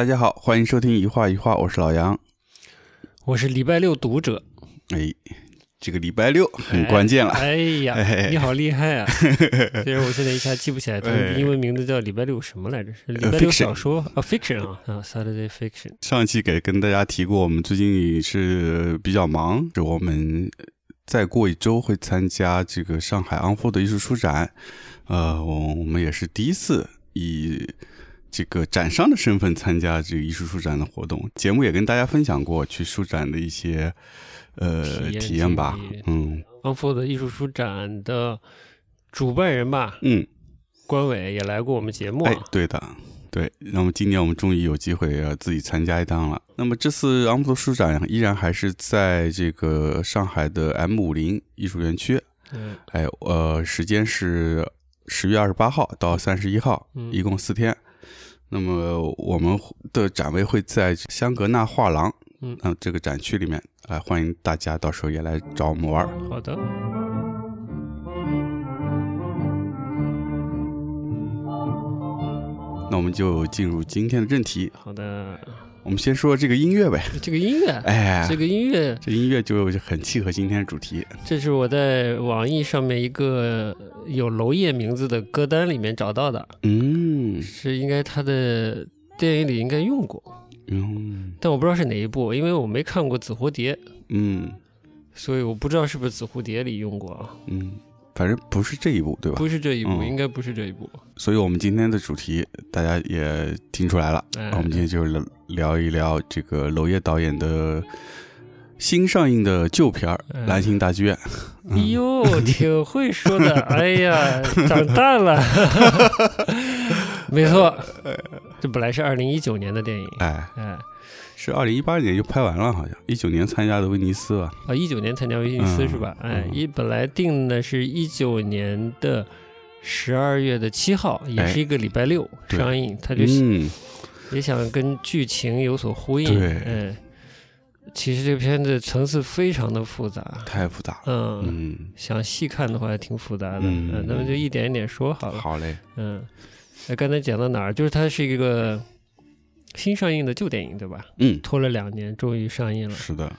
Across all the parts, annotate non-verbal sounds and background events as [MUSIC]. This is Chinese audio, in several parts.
大家好，欢迎收听一画一画，我是老杨。我是礼拜六读者，哎，这个礼拜六很关键了。哎呀，哎你好厉害啊！[LAUGHS] 虽然我现在一下记不起来，它哎英文名字叫礼拜六什么来着？是礼呃拜六小说啊，fiction 啊啊，Saturday fiction。上一期给跟大家提过，我们最近是比较忙，就我们再过一周会参加这个上海 Unfold 艺术书展。呃，我我们也是第一次以这个展商的身份参加这个艺术书展的活动。节目也跟大家分享过去书展的一些呃体验吧。嗯 Unfold 艺术书展的主办人吧，嗯，关伟也来过我们节目啊，。哎对的，对。那么今年我们终于有机会要自己参加一趟了。那么这次昂普书展依然还是在这个上海的 M 五零艺术园区。嗯哎，呃，时间是十月二十八号到三十一号，嗯一共四天。那么我们的展位会在香格纳画廊，嗯那这个展区里面，来欢迎大家到时候也来找我们玩儿。好的，那我们就进入今天的正题，好的。我们先说这个音乐呗。这个音乐，哎，这个音乐，这音乐就很契合今天的主题。这是我在网易上面一个有娄烨名字的歌单里面找到的，嗯。是应该他的电影里应该用过，嗯。但我不知道是哪一部，因为我没看过《紫蝴蝶》，嗯。所以我不知道是不是《紫蝴蝶》里用过啊，嗯，反正不是这一部，对吧？不是这一部，嗯。应该不是这一部。所以我们今天的主题大家也听出来了，哎我们今天就聊聊一聊这个娄烨导演的新上映的旧片儿哎《兰心大剧院》。哎呦，挺会说的，[LAUGHS] 哎呀，长大了，[LAUGHS] 没错，这本来是二零一九年的电影，哎，哎，是二零一八年就拍完了，好像一九年参加的威尼斯吧？啊，一九年参加威尼斯嗯是吧？哎，嗯一本来定的是一九年的十二月的七号，也是一个礼拜六上映，他就嗯，也想跟剧情有所呼应。对嗯，其实这个片子层次非常的复杂，太复杂了。嗯，嗯，想细看的话还挺复杂的。嗯嗯，那么就一点一点说好了。好嘞。嗯，那刚才讲到哪儿？就是它是一个新上映的旧电影，对吧？嗯，拖了两年，终于上映了。是的。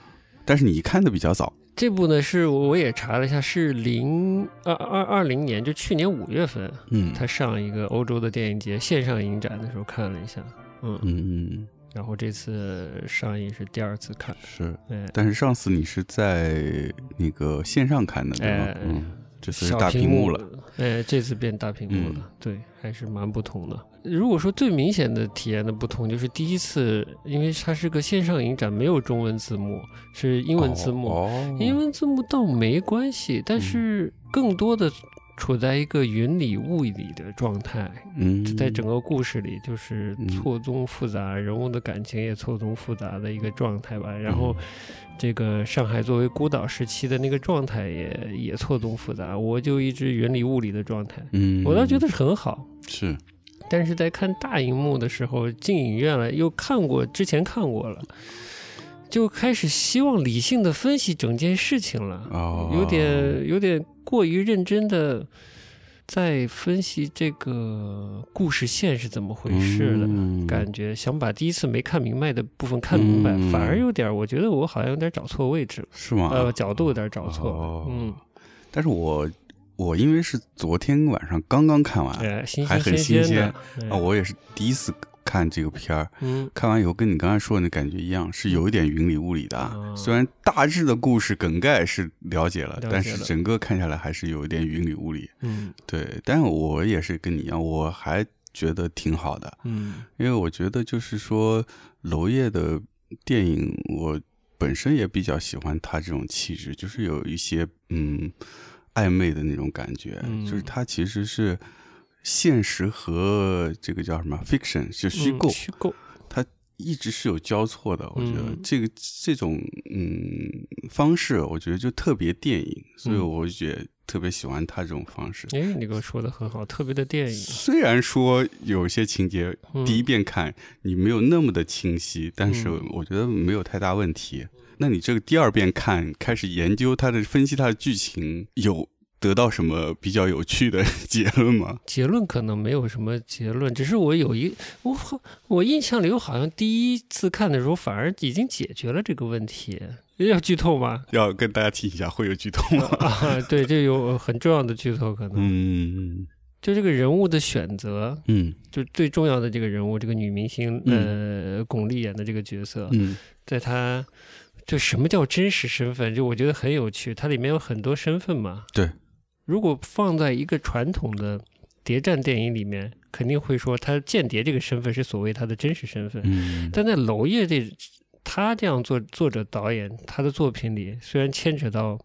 但是你看的比较早，这部呢是我也查了一下，是零二二二零年，就去年五月份，嗯，它上一个欧洲的电影节线上影展的时候看了一下，嗯，嗯嗯然后这次上映是第二次看，是。哎，但是上次你是在那个线上看的，对吗哎？嗯，这次是小大屏幕了。哎，这次变大屏幕了，嗯对，还是蛮不同的。如果说最明显的体验的不同，就是第一次，因为它是个线上影展，没有中文字幕，是英文字幕，英文字幕倒没关系，但是更多的处在一个云里雾里的状态，嗯，在整个故事里就是嗯。错综复杂，人物的感情也错综复杂的一个状态吧。然后，嗯这个上海作为孤岛时期的那个状态也也错综复杂，我就一直云里雾里的状态，嗯，我倒觉得是很好。是，但是在看大荧幕的时候，进影院了，又看过之前看过了，就开始希望理性的分析整件事情了。哦，有点有点过于认真的在分析这个故事线是怎么回事的。嗯感觉想把第一次没看明白的部分看明白，嗯反而有点，我觉得我好像有点找错位置了，是吗？呃，角度有点找错嗯，但是我我因为是昨天晚上刚刚看完哎，新还新很新鲜啊，我也是第一次看这个片儿，嗯。看完以后跟你刚才说的那感觉一样，是有一点云里雾里的虽然大致的故事梗概是了解了，了解但是整个看下来还是有一点云里雾里。嗯。对，但是我也是跟你一样，我还觉得挺好的，嗯。因为我觉得就是说娄烨的电影，我本身也比较喜欢他这种气质，就是有一些嗯暧昧的那种感觉，嗯。就是他其实是现实和这个叫什么 fiction 就虚构，嗯虚构，它一直是有交错的。我觉得嗯这个这种嗯方式，我觉得就特别电影，所以嗯我觉得特别喜欢他这种方式。哎，你给我说的很好，特别的电影，虽然说有些情节嗯第一遍看你没有那么的清晰，但是嗯我觉得没有太大问题。那你这个第二遍看，开始研究它的分析它的剧情，有得到什么比较有趣的 [LAUGHS] 结论吗？结论可能没有什么结论，只是我有一我好我印象里，我好像第一次看的时候反而已经解决了这个问题。要剧透吗？要跟大家提一下，会有剧透吗？啊，[LAUGHS] 对，这有很重要的剧透可能。嗯就这个人物的选择，嗯就最重要的这个人物，这个女明星，呃，巩俐演的这个角色，嗯在她就什么叫真实身份？就我觉得很有趣，它里面有很多身份嘛。对，如果放在一个传统的谍战电影里面，肯定会说他间谍这个身份是所谓他的真实身份。嗯但在娄烨这他这样做作者导演他的作品里，虽然牵扯到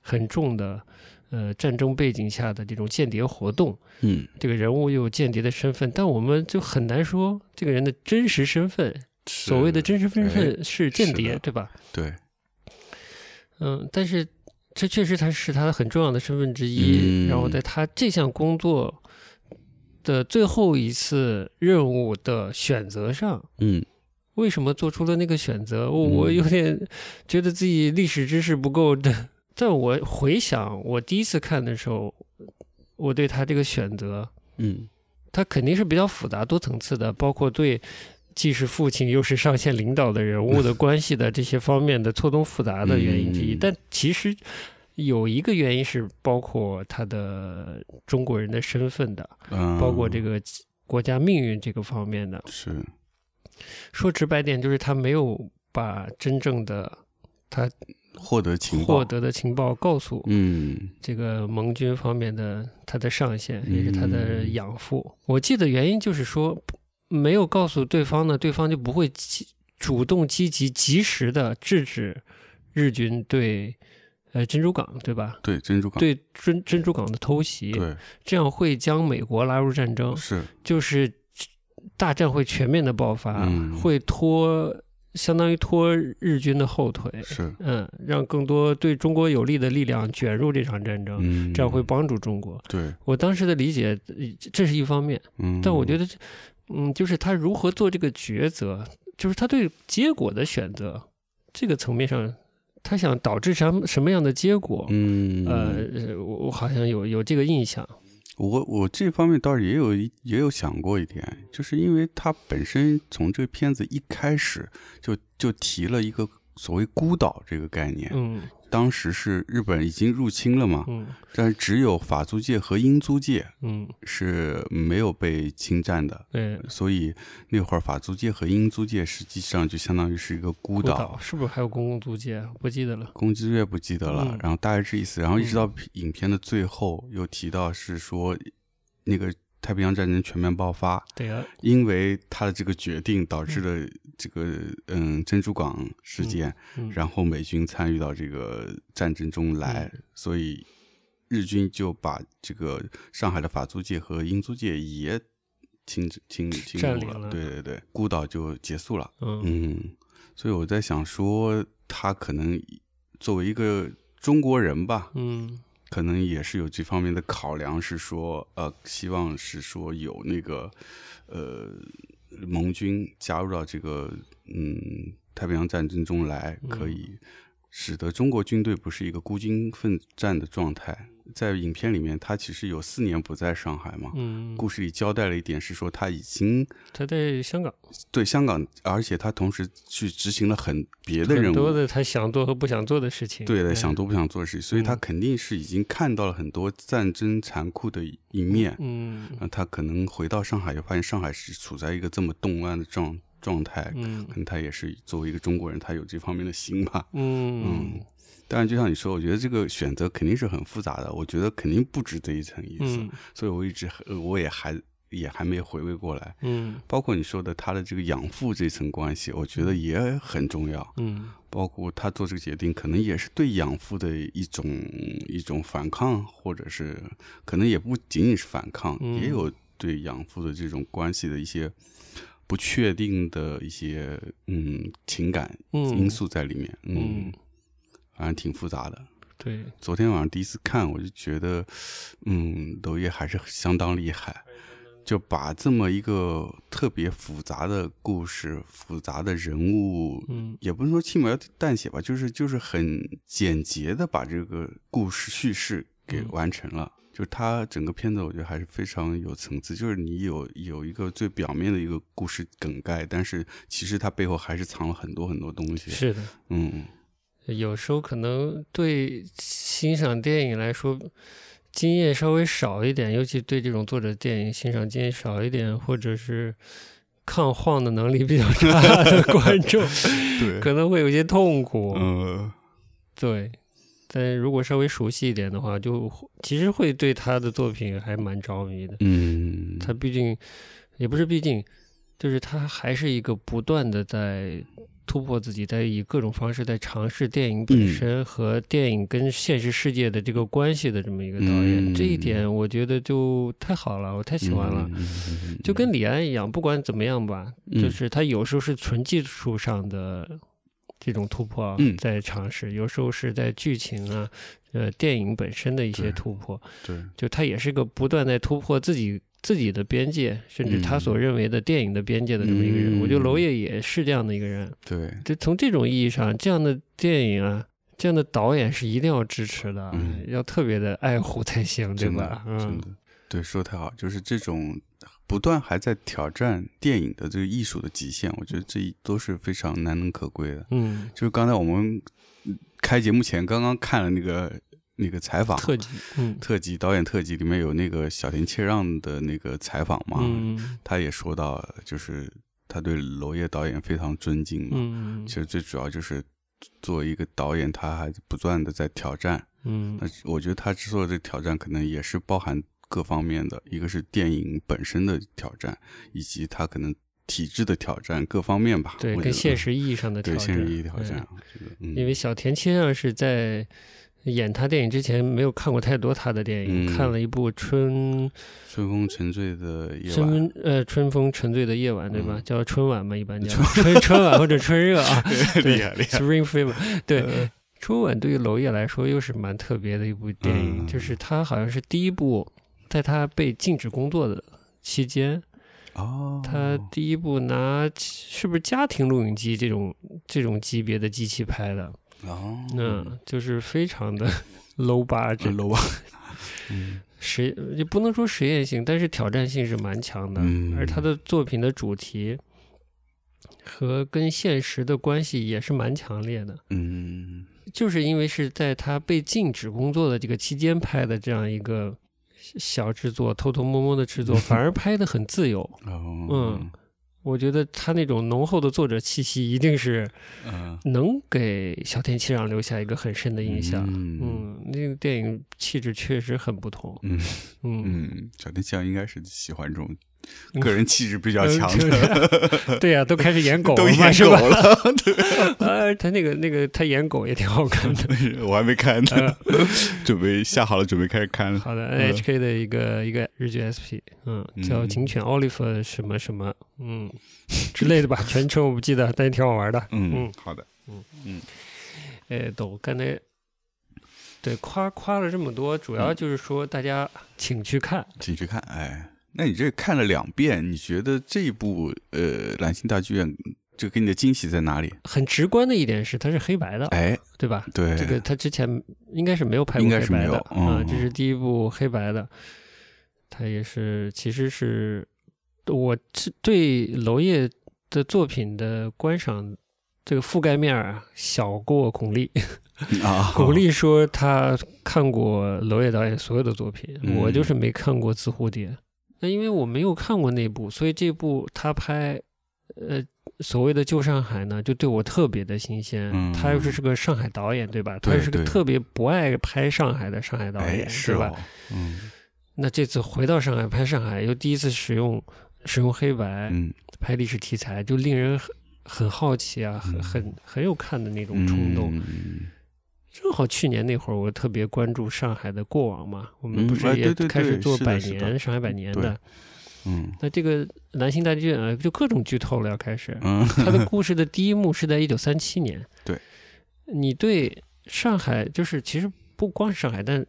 很重的呃战争背景下的这种间谍活动，嗯，这个人物又有间谍的身份，但我们就很难说这个人的真实身份。所谓的真实身份是间谍，对吧？对，嗯，但是这确实他是他的很重要的身份之一。嗯然后在他这项工作的最后一次任务的选择上，嗯为什么做出了那个选择？我有点觉得自己历史知识不够的。但我回想我第一次看的时候，我对他这个选择，嗯他肯定是比较复杂多层次的，包括对既是父亲又是上线领导的人物的 [LAUGHS] 关系的这些方面的错综复杂的原因之一。嗯但其实有一个原因是包括他的中国人的身份的，嗯，包括这个国家命运这个方面的。是说直白点，就是他没有把真正的他获得情报，获得的情报告诉嗯这个盟军方面的他的上线，也是他的嗯养父。我记得原因就是说，没有告诉对方呢，对方就不会积主动积极及时的制止日军对呃珍珠港，对吧？对珍珠港，对珍珍珠港的偷袭，对。这样会将美国拉入战争，是。就是大战会全面的爆发，嗯。会拖相当于拖日军的后腿，是，嗯，让更多对中国有利的力量卷入这场战争，嗯，这样会帮助中国。对，我当时的理解，呃这是一方面，嗯，但我觉得这，嗯，就是他如何做这个抉择，就是他对结果的选择这个层面上，他想导致什么什么样的结果？嗯。呃，我我好像有有这个印象，我我这方面倒是也有也有想过一点，就是因为他本身从这个片子一开始就就提了一个所谓孤岛这个概念，嗯当时是日本已经入侵了嘛，嗯但是只有法租界和英租界嗯，是没有被侵占的，对，所以那会儿法租界和英租界实际上就相当于是一个孤岛。孤岛是不是还有公共租界？不记得了。公租界不记得了，嗯然后大概是意思，然后一直到影片的最后又提到是说，那个太平洋战争全面爆发，对啊，因为他的这个决定导致了这个嗯珍珠港事件，嗯，然后美军参与到这个战争中来，所以日军就把这个上海的法租界和英租界也侵侵侵入了，对对对，孤岛就结束了。嗯。嗯，所以我在想说，他可能作为一个中国人吧，嗯可能也是有这方面的考量，是说，呃，希望是说有那个，呃，盟军加入到这个，嗯，太平洋战争中来，可以使得中国军队不是一个孤军奋战的状态。在影片里面，他其实有四年不在上海嘛。嗯，故事里交代了一点是说，他已经他在香港，对香港，而且他同时去执行了很别的任务，很多的他想做和不想做的事情。对的，嗯想做不想做的事情，所以他肯定是已经看到了很多战争残酷的一面。嗯那他可能回到上海，就发现上海是处在一个这么动乱的状状态，嗯可能他也是作为一个中国人，他有这方面的心吧。嗯嗯，当然，就像你说，我觉得这个选择肯定是很复杂的，我觉得肯定不止这一层意思，嗯所以我一直呃我也还也还没回味过来。嗯包括你说的他的这个养父这层关系，我觉得也很重要。嗯包括他做这个决定，可能也是对养父的一种一种反抗，或者是可能也不仅仅是反抗，嗯也有对养父的这种关系的一些不确定的一些嗯情感嗯因素在里面。嗯，嗯，反正挺复杂的。对，昨天晚上第一次看，我就觉得，嗯，娄烨还是相当厉害，就把这么一个特别复杂的故事、复杂的人物，嗯也不能说轻描淡写吧，就是就是很简洁的把这个故事叙事给嗯完成了。就他整个片子，我觉得还是非常有层次。就是你有有一个最表面的一个故事梗概，但是其实它背后还是藏了很多很多东西。是的，嗯有时候可能对欣赏电影来说，经验稍微少一点，尤其对这种作者电影欣赏经验少一点，或者是抗晃的能力比较差的 [LAUGHS] 观众，对，可能会有些痛苦。嗯，对，但如果稍微熟悉一点的话，就会其实会对他的作品还蛮着迷的。嗯，他毕竟也不是毕竟，就是他还是一个不断的在突破自己，在以各种方式在尝试电影本嗯身和电影跟现实世界的这个关系的这么一个导演。嗯这一点我觉得就太好了，我太喜欢了。就跟李安一样，不管怎么样吧，嗯就是他有时候是纯技术上的这种突破嗯在尝试，有时候是在剧情啊、呃电影本身的一些突破。对，就他也是个不断在突破自己自己的边界，甚至他所认为的电影的边界的这么一个人。嗯我觉得娄烨也是这样的一个人。对，就从这种意义上，这样的电影啊，这样的导演是一定要支持的，嗯要特别的爱护才行，对真的吧？嗯真的，对，说的太好，就是这种不断还在挑战电影的这个艺术的极限，我觉得这都是非常难能可贵的。嗯，就是刚才我们嗯开节目前刚刚看了那个那个采访，特辑，嗯特辑导演特辑里面有那个小田切让的那个采访嘛，嗯他也说到，就是他对娄烨导演非常尊敬嘛。嗯其实最主要就是作为一个导演，他还不断的在挑战。嗯那我觉得他之所以这挑战，可能也是包含各方面的，一个是电影本身的挑战，以及他可能体制的挑战，各方面吧。对，跟现实意义上的挑战，对现实意义挑战嗯，我觉得嗯，因为小田切让是在演他电影之前没有看过太多他的电影，嗯看了一部春春风沉醉的夜晚，春呃春风沉醉的夜晚，对吧？嗯叫春晚嘛，一般叫春春晚或者春热啊 [LAUGHS] 厉害厉害。，Spring Fever。对，呃春晚对于娄烨来说又是蛮特别的一部电影，嗯就是他好像是第一部，在他被禁止工作的期间，哦，他第一部拿是不是家庭录影机这种这种级别的机器拍的？哦，嗯，就是非常的 [LAUGHS] low budget，low 啊，嗯 [LAUGHS] 实也不能说实验性，但是挑战性是蛮强的。嗯。而他的作品的主题和跟现实的关系也是蛮强烈的。嗯。就是因为是在他被禁止工作的这个期间拍的这样一个小制作，偷偷摸摸的制作，[LAUGHS] 反而拍的很自由。哦。嗯我觉得他那种浓厚的作者气息，一定是嗯能给小田切让留下一个很深的印象。嗯嗯，那个电影气质确实很不同。嗯嗯，嗯，小田切让应该是喜欢这种嗯 [LAUGHS] 个人气质比较强嗯的，对呀、都开始演狗了嘛，演狗是吧？[LAUGHS] 啊，他那个那个他演狗也挺好看的。[LAUGHS] 我还没看呃呢，准备下好了，准备开始看了。好的嗯，NHK 的一个一个日剧 SP，嗯，叫嗯警犬奥利弗什么什么，嗯之类的吧，全称我不记得，但也挺好玩的。嗯嗯，好的，嗯嗯哎，都刚才对夸夸了这么多，主要就是说大家请去看。请去看。哎，那你这看了两遍，你觉得这一部呃《兰心大剧院》这给你的惊喜在哪里？很直观的一点是，它是黑白的，哎，对吧？对，这个他之前应该是没有拍过应该是没有黑白的啊嗯，这是第一部黑白的。他也是，其实是我是对娄烨的作品的观赏这个覆盖面儿啊小过巩俐。[LAUGHS] 啊，巩俐说她看过娄烨导演所有的作品，嗯我就是没看过《紫蝴蝶》。那因为我没有看过那部，所以这部他拍呃所谓的旧上海呢，就对我特别的新鲜。嗯他又是是个上海导演，对吧？他对是个特别不爱拍上海的上海导演，哎是对吧？那这次回到上海拍上海，又第一次使用使用黑白、嗯拍历史题材，就令人很很好奇啊，很嗯很很有看的那种冲动。嗯正好去年那会儿，我特别关注上海的过往嘛，我们嗯不是也开始做百年上海百年的。嗯那这个南星大剧院啊，就各种剧透了，要开始。嗯，它的 [LAUGHS] 故事的第一幕是在一九三七年。对，你对上海就是其实不光是上海，但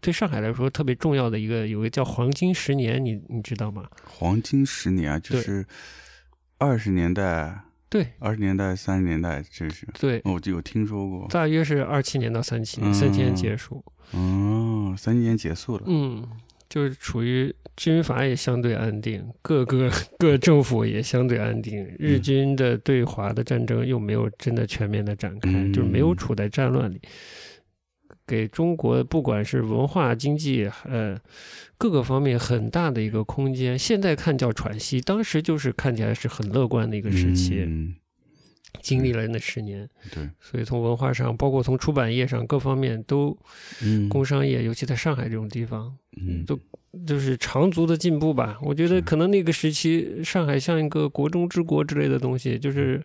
对上海来说特别重要的一个有个叫黄金十年，你你知道吗？黄金十年啊，就是二十年代对。二十年代、三十年代，这是。对，我就有听说过。大约是二七年到三七年，三七年结束。哦，三七年结束了。嗯，就是处于军阀也相对安定，各个各政府也相对安定，日军的对华的战争又没有真的全面的展开，嗯。就是没有处在战乱里，给中国不管是文化、经济，呃，各个方面很大的一个空间。现在看叫喘息，当时就是看起来是很乐观的一个时期，嗯，经历了那十年，对，所以从文化上，包括从出版业上各方面都，嗯，工商业，尤其在上海这种地方。嗯，都就是长足的进步吧。我觉得可能那个时期上海像一个国中之国之类的东西，就是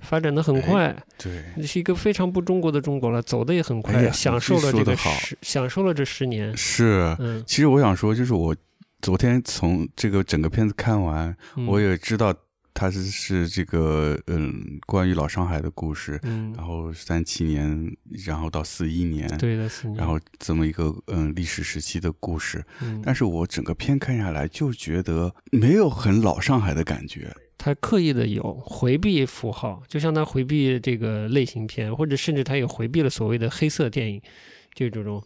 发展的很快，对，是一个非常不中国的中国了，走的也很快，哎享受了这个十，享受了这十年。是。嗯，其实我想说，就是我昨天从这个整个片子看完，嗯。我也知道它是是这个嗯关于老上海的故事，嗯，然后三七年，然后到四一年，对的，四年。然后这么一个嗯历史时期的故事，嗯，但是我整个片看下来就觉得没有很老上海的感觉，他刻意的有回避符号，就像他回避这个类型片，或者甚至他也回避了所谓的黑色电影，就这种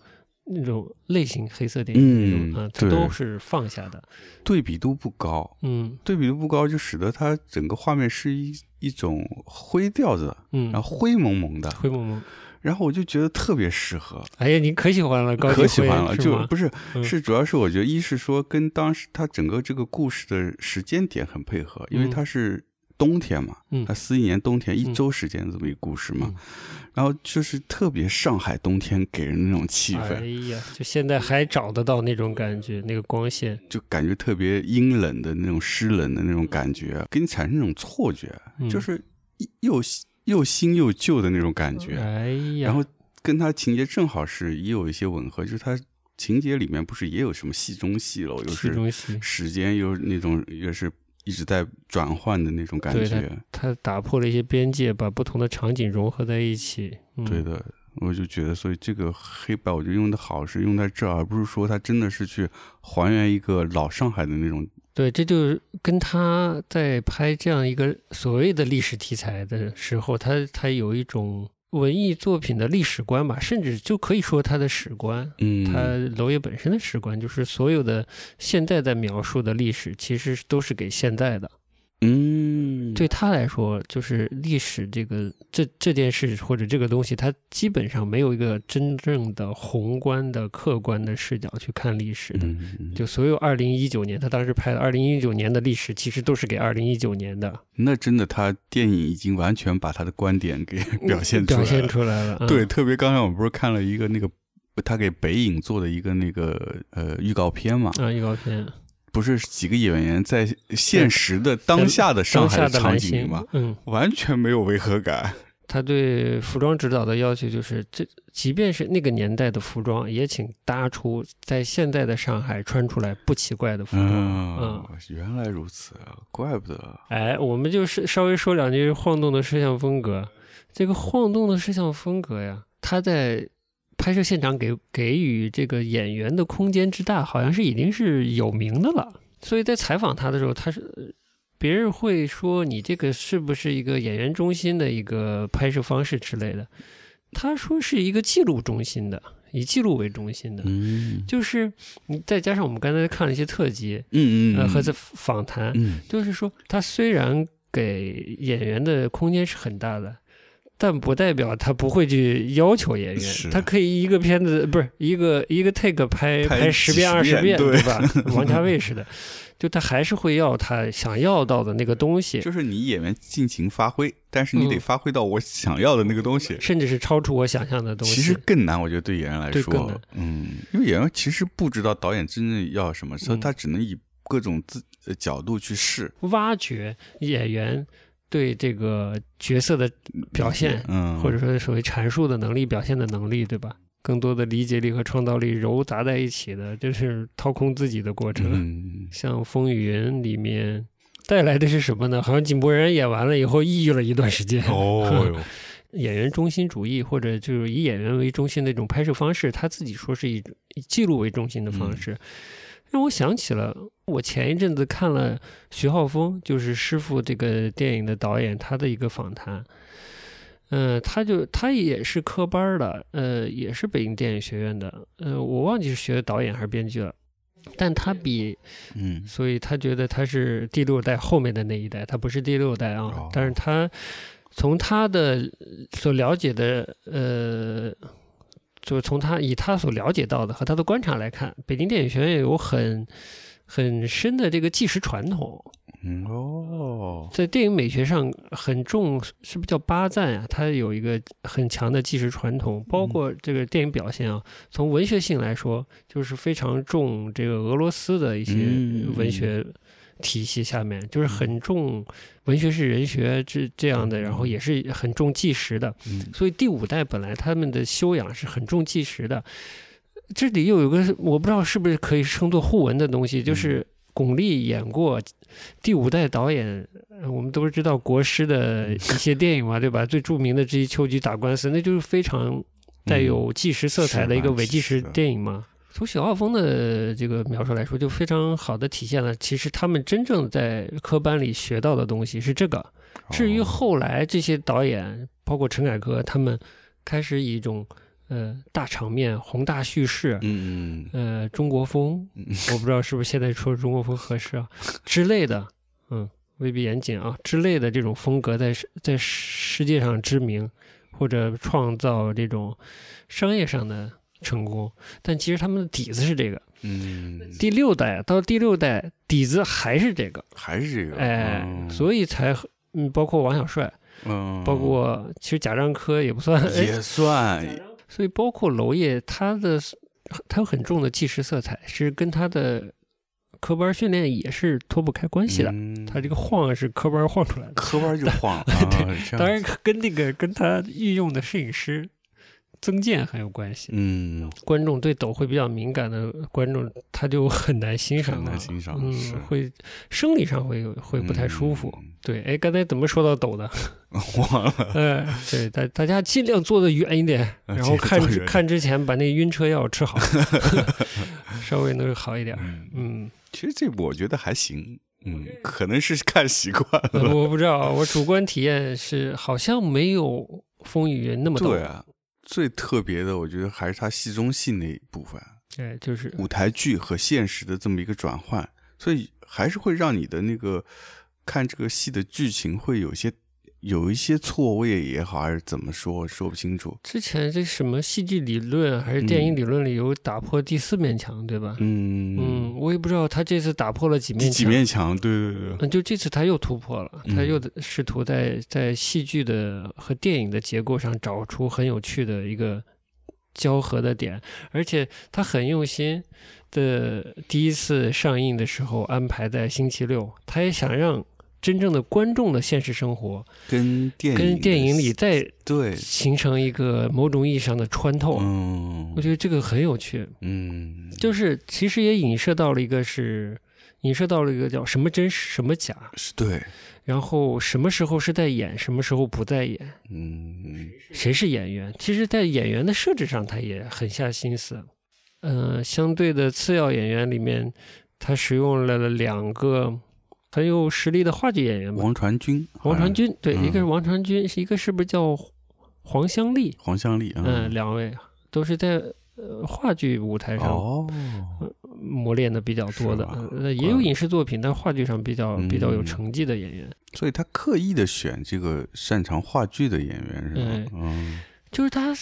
那种类型黑色电影那种嗯啊，他对都是放下的。对比度不高，嗯。对比度不高就使得它整个画面是一一种灰调子，嗯。然，后灰蒙蒙的，灰蒙蒙。然后我就觉得特别适合，哎呀，你可喜欢了，高可喜欢了，是就不是嗯。是主要是我觉得一是说跟当时他整个这个故事的时间点很配合，因为嗯。它是冬天嘛，嗯它四一年冬天一嗯。周时间这么一个故事嘛嗯，然后就是特别上海冬天给人那种气氛哎，呀，就现在还找得到那种感觉，那个光线。就感觉特别阴冷的那种湿冷的那种感觉，给你产生一种错觉，嗯。就是又又新又旧的那种感觉，哎呀，然后跟他情节正好是也有一些吻合，就是他情节里面不是也有什么戏中戏了，又是，时间又那种也是一直在转换的那种感觉，它打破了一些边界，把不同的场景融合在一起。嗯、对的。我就觉得，所以这个黑白我觉得用的好是用在这儿，而不是说它真的是去还原一个老上海的那种。对，这就是跟他在拍这样一个所谓的历史题材的时候，他他有一种文艺作品的历史观吧，甚至就可以说他的史观。嗯，他娄烨本身的史观就是所有的现在在描述的历史，其实都是给现在的。嗯，对他来说，就是历史这个这这件事或者这个东西，他基本上没有一个真正的宏观的、客观的视角去看历史的。就所有二零一九年，他当时拍的二零一九年的历史，其实都是给二零一九年的那真的他电影已经完全把他的观点给 [LAUGHS] 表现出来了。表现出来了。嗯对，，特别刚才我们不是看了一个那个他给北影做的一个那个呃预告片嘛，啊，预告片不是几个演员在现实的当下的上海场的蓝星景里嘛，，嗯，完全没有违和感。他对服装指导的要求就是，这即便是那个年代的服装，也请搭出在现在的上海穿出来不奇怪的服装。嗯嗯，原来如此，怪不得。哎，我们就是稍微说两句晃动的摄像风格。这个晃动的摄像风格呀，它在拍摄现场给给予这个演员的空间之大，好像是已经是有名的了。所以在采访他的时候，他是呃别人会说你这个是不是一个演员中心的一个拍摄方式之类的。他说是一个记录中心的，以记录为中心的。嗯就是你再加上我们刚才看了一些特辑，嗯嗯，呃，和这访谈，嗯就是说，他虽然给演员的空间是很大的，但不代表他不会去要求演员。他可以一个片子不是一个一个 take 拍拍十遍二十遍，对吧？[LAUGHS] 王家卫似的，就他还是会要他想要到的那个东西，就是你演员尽情发挥，但是你得嗯发挥到我想要的那个东西。甚至是超出我想象的东西。其实更难，我觉得对演员来说嗯，因为演员其实不知道导演真正要什么，所以嗯他只能以各种自呃角度去试挖掘演员对这个角色的表现，嗯，或者说所谓阐述的能力、表现的能力，对吧？更多的理解力和创造力揉杂在一起的，这是掏空自己的过程。嗯，像《风雨云》里面带来的是什么呢？好像井柏然演完了以后抑郁了一段时间。哦哟，[LAUGHS] 演员中心主义，或者就是以演员为中心的一种拍摄方式，他自己说是以以记录为中心的方式。让我想起了我前一阵子看了徐浩峰，就是师傅这个电影的导演，他的一个访谈。嗯、他就他也是科班儿的，呃，也是北京电影学院的，呃，我忘记是学导演还是编剧了。但他比，嗯所以他觉得他是第六代后面的那一代，他不是第六代啊。哦但是他从他的所了解的，呃，就是从他以他所了解到的和他的观察来看，北京电影学院有很很深的这个纪实传统，嗯哦，在电影美学上很重，是不是叫巴赞啊？它有一个很强的纪实传统，包括这个电影表现啊。从文学性来说，就是非常重这个俄罗斯的一些嗯文学体系下面，就是很重文学是人学这这样的，然后也是很重纪实的。嗯所以第五代本来他们的修养是很重纪实的。这里又有个我不知道是不是可以称作互文的东西，就是巩俐演过第五代导演，呃我们都知道国师的一些电影嘛，[LAUGHS] 对吧？最著名的之一《秋菊打官司》，那就是非常带有纪实色彩的一个伪纪实电影嘛。从许浩峰的这个描述来说，就非常好的体现了，其实他们真正在科班里学到的东西是这个。至于哦。后来这些导演，包括陈凯歌，他们开始以一种呃大场面、宏大叙事，嗯嗯。呃中国风，嗯。[LAUGHS] 我不知道是不是现在说中国风合适啊之类的，嗯，未必严谨啊之类的这种风格在世在世界上知名，或者创造这种商业上的成功，但其实他们的底子是这个。嗯，第六代到第六代底子还是这个，还是这个，哎，嗯所以才嗯，包括王小帅，嗯，包括其实贾樟柯也不算，哎，也算，所以包括娄烨，他的他有很重的纪实色彩，是跟他的科班训练也是脱不开关系的。嗯他这个晃是科班晃出来的，科班就晃 [LAUGHS] 了，对当然跟那个跟他御用的摄影师曾健很有关系。嗯，观众对抖会比较敏感的观众，他就很难欣赏了，很难欣赏嗯，会生理上会有会不太舒服。嗯对，哎，刚才怎么说到抖的？[LAUGHS] 忘了，呃，对，大大家尽量坐的远一点，嗯然后看 [LAUGHS] 看之前把那晕车药吃好，[LAUGHS] 稍微能好一点。嗯，嗯，其实这部我觉得还行，嗯，可能是看习惯呃了，我不知道，我主观体验是好像没有《风雨云》那么抖。对啊，最特别的，我觉得还是它戏中戏那一部分，对，就是舞台剧和现实的这么一个转换，所以还是会让你的那个看这个戏的剧情会有些有一些错位也好，还是怎么说说不清楚。之前这什么戏剧理论还是电影理论里有打破第四面墙，对吧？嗯嗯，我也不知道他这次打破了几面墙。面墙？对对对，嗯，就这次他又突破了，嗯他又试图在在戏剧的和电影的结构上找出很有趣的一个交合的点，而且他很用心的第一次上映的时候安排在星期六，他也想让真正的观众的现实生活跟电影跟电影里的再对，形成一个某种意义上的穿透。嗯。我觉得这个很有趣，嗯，就是其实也影射到了一个是影射到了一个叫什么真实什么假，是对，然后什么时候是在演，什么时候不在演，嗯。谁是演员？其实，在演员的设置上，他也很下心思。呃，相对的次要演员里面，他使用了两个很有实力的话剧演员吧。王传君，王传君，对，嗯一个是王传君，是一个是不是叫黄香丽？黄香丽，嗯，两位都是在呃话剧舞台上哦，磨练的比较多的，呃，也有影视作品，但话剧上比较比较有嗯成绩的演员。所以他刻意的选这个擅长话剧的演员是嗯吧？嗯就是他，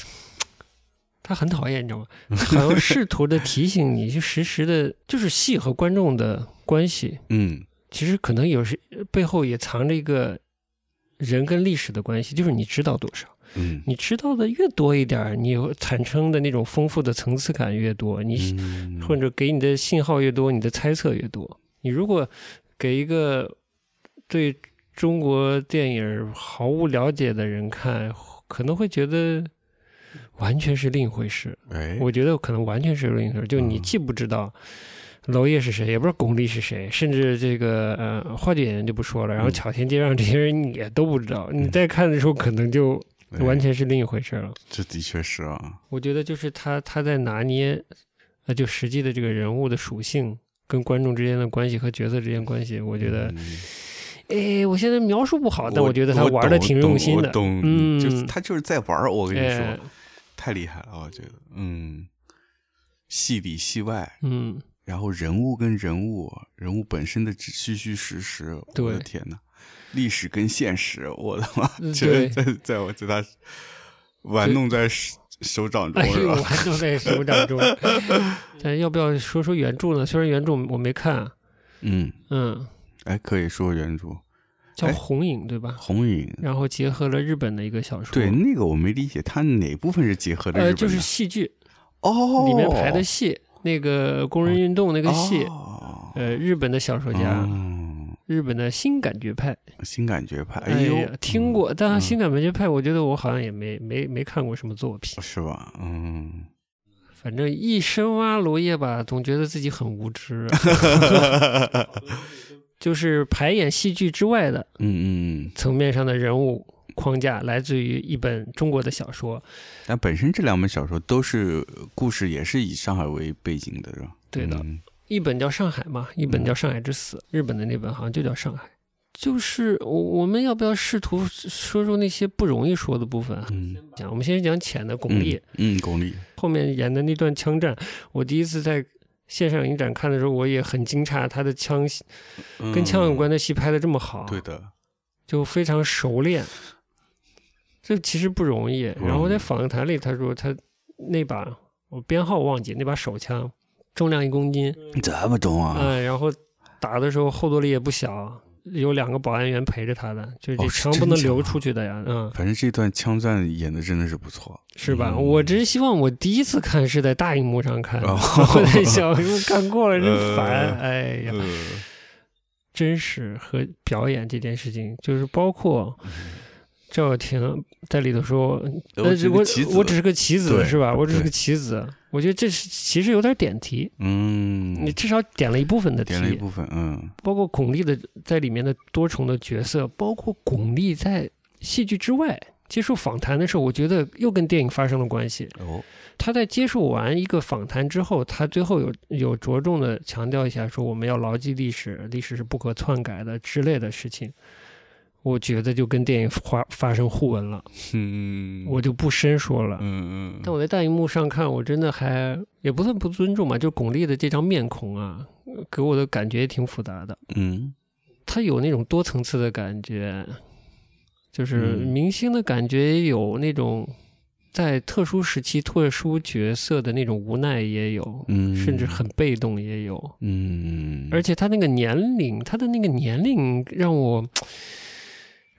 他很讨厌，你知道吗？他好像试图的提醒你，就实时的，就是戏和观众的关系，嗯其实可能有时背后也藏着一个人跟历史的关系，就是你知道多少，嗯，你知道的越多一点儿，你产生的那种丰富的层次感越多，你嗯或者给你的信号越多，你的猜测越多。你如果给一个对中国电影毫无了解的人看，可能会觉得完全是另一回事。哎，我觉得可能完全是另一回事，就你嗯既不知道娄烨是谁，也不知道巩俐是谁，甚至这个呃话剧演员就不说了，然后嗯。巧天接让这些人你也都不知道，你在看的时候可能就哎。完全是另一回事了。这的确是啊，我觉得就是他他在拿捏，呃，就实际的这个人物的属性跟观众之间的关系和角色之间关系，我觉得，嗯。哎，我现在描述不好，但我觉得他玩的挺用心的，我懂，嗯。就是他就是在玩儿。我跟你说，哎。太厉害了，我觉得，嗯，戏里戏外，嗯，然后人物跟人物，人物本身的虚虚实实，我的天呐，历史跟现实，我的妈，嗯这在在我在他玩弄在手手掌中哎呦，是吧？还都在手掌中。但要不要说说原著呢？虽然原著我没看，嗯，嗯，哎，可以说原著叫哎《红影》对吧？红影。然后结合了日本的一个小说，对，那个我没理解，它哪部分是结合的日本呃，的？就是戏剧哦，里面排的戏，那个工人运动那个戏，哦。呃，日本的小说家，嗯。日本的新感觉派，新感觉派，哎呦呀，，听过，嗯。但新感觉派，我觉得我好像也没没没看过什么作品。是吧？嗯，反正一深挖罗叶吧，总觉得自己很无知，[LAUGHS] 就是排演戏剧之外的嗯嗯，层面上的人物框架，来自于一本中国的小说。但本身这两本小说都是故事，也是以上海为背景的，是吧？对的嗯一本叫《上海》嘛，一本叫《上海之死》，日本的那本好像就叫《上海》。就是我我们要不要试图说说那些不容易说的部分啊？嗯，讲我们先讲浅的巩俐，嗯，嗯，巩俐，后面演的那段枪战，我第一次在线上影展看的时候，我也很惊诧，他的枪戏跟枪有关的，的戏拍的这么好，嗯对的，就非常熟练。这其实不容易。然后在访谈里，他说他那把我编号忘记，那把手枪重量一公斤，这么重啊？嗯，然后打的时候后坐力也不小，有两个保安员陪着他的，就是这枪不能流出去的呀，嗯，反正这段枪战演的真的是不错，是吧？嗯我真希望我第一次看是在大荧幕上看，哦我在小荧幕看过了真烦，呃哎呀，呃，真实和表演这件事情，就是包括赵又廷在里头说，我我只是个棋子是吧？我只是个棋子，我觉得这是其实有点点题，嗯，你至少点了一部分的题点，了一部分，嗯包括巩俐的在里面的多重的角色，包括巩俐在戏剧之外接受访谈的时候，我觉得又跟电影发生了关系。哦，他在接受完一个访谈之后，他最后有有着重的强调一下，说我们要牢记历史，历史是不可篡改的之类的事情。我觉得就跟电影发发生互文了，嗯，我就不深说了。嗯嗯，但我在大荧幕上看，我真的还也不算不尊重吧，就巩俐的这张面孔啊，给我的感觉也挺复杂的。嗯他有那种多层次的感觉，就是嗯明星的感觉，也有那种在特殊时期特殊角色的那种无奈，也有，嗯，甚至很被动，也有。嗯，而且他那个年龄，他的那个年龄让我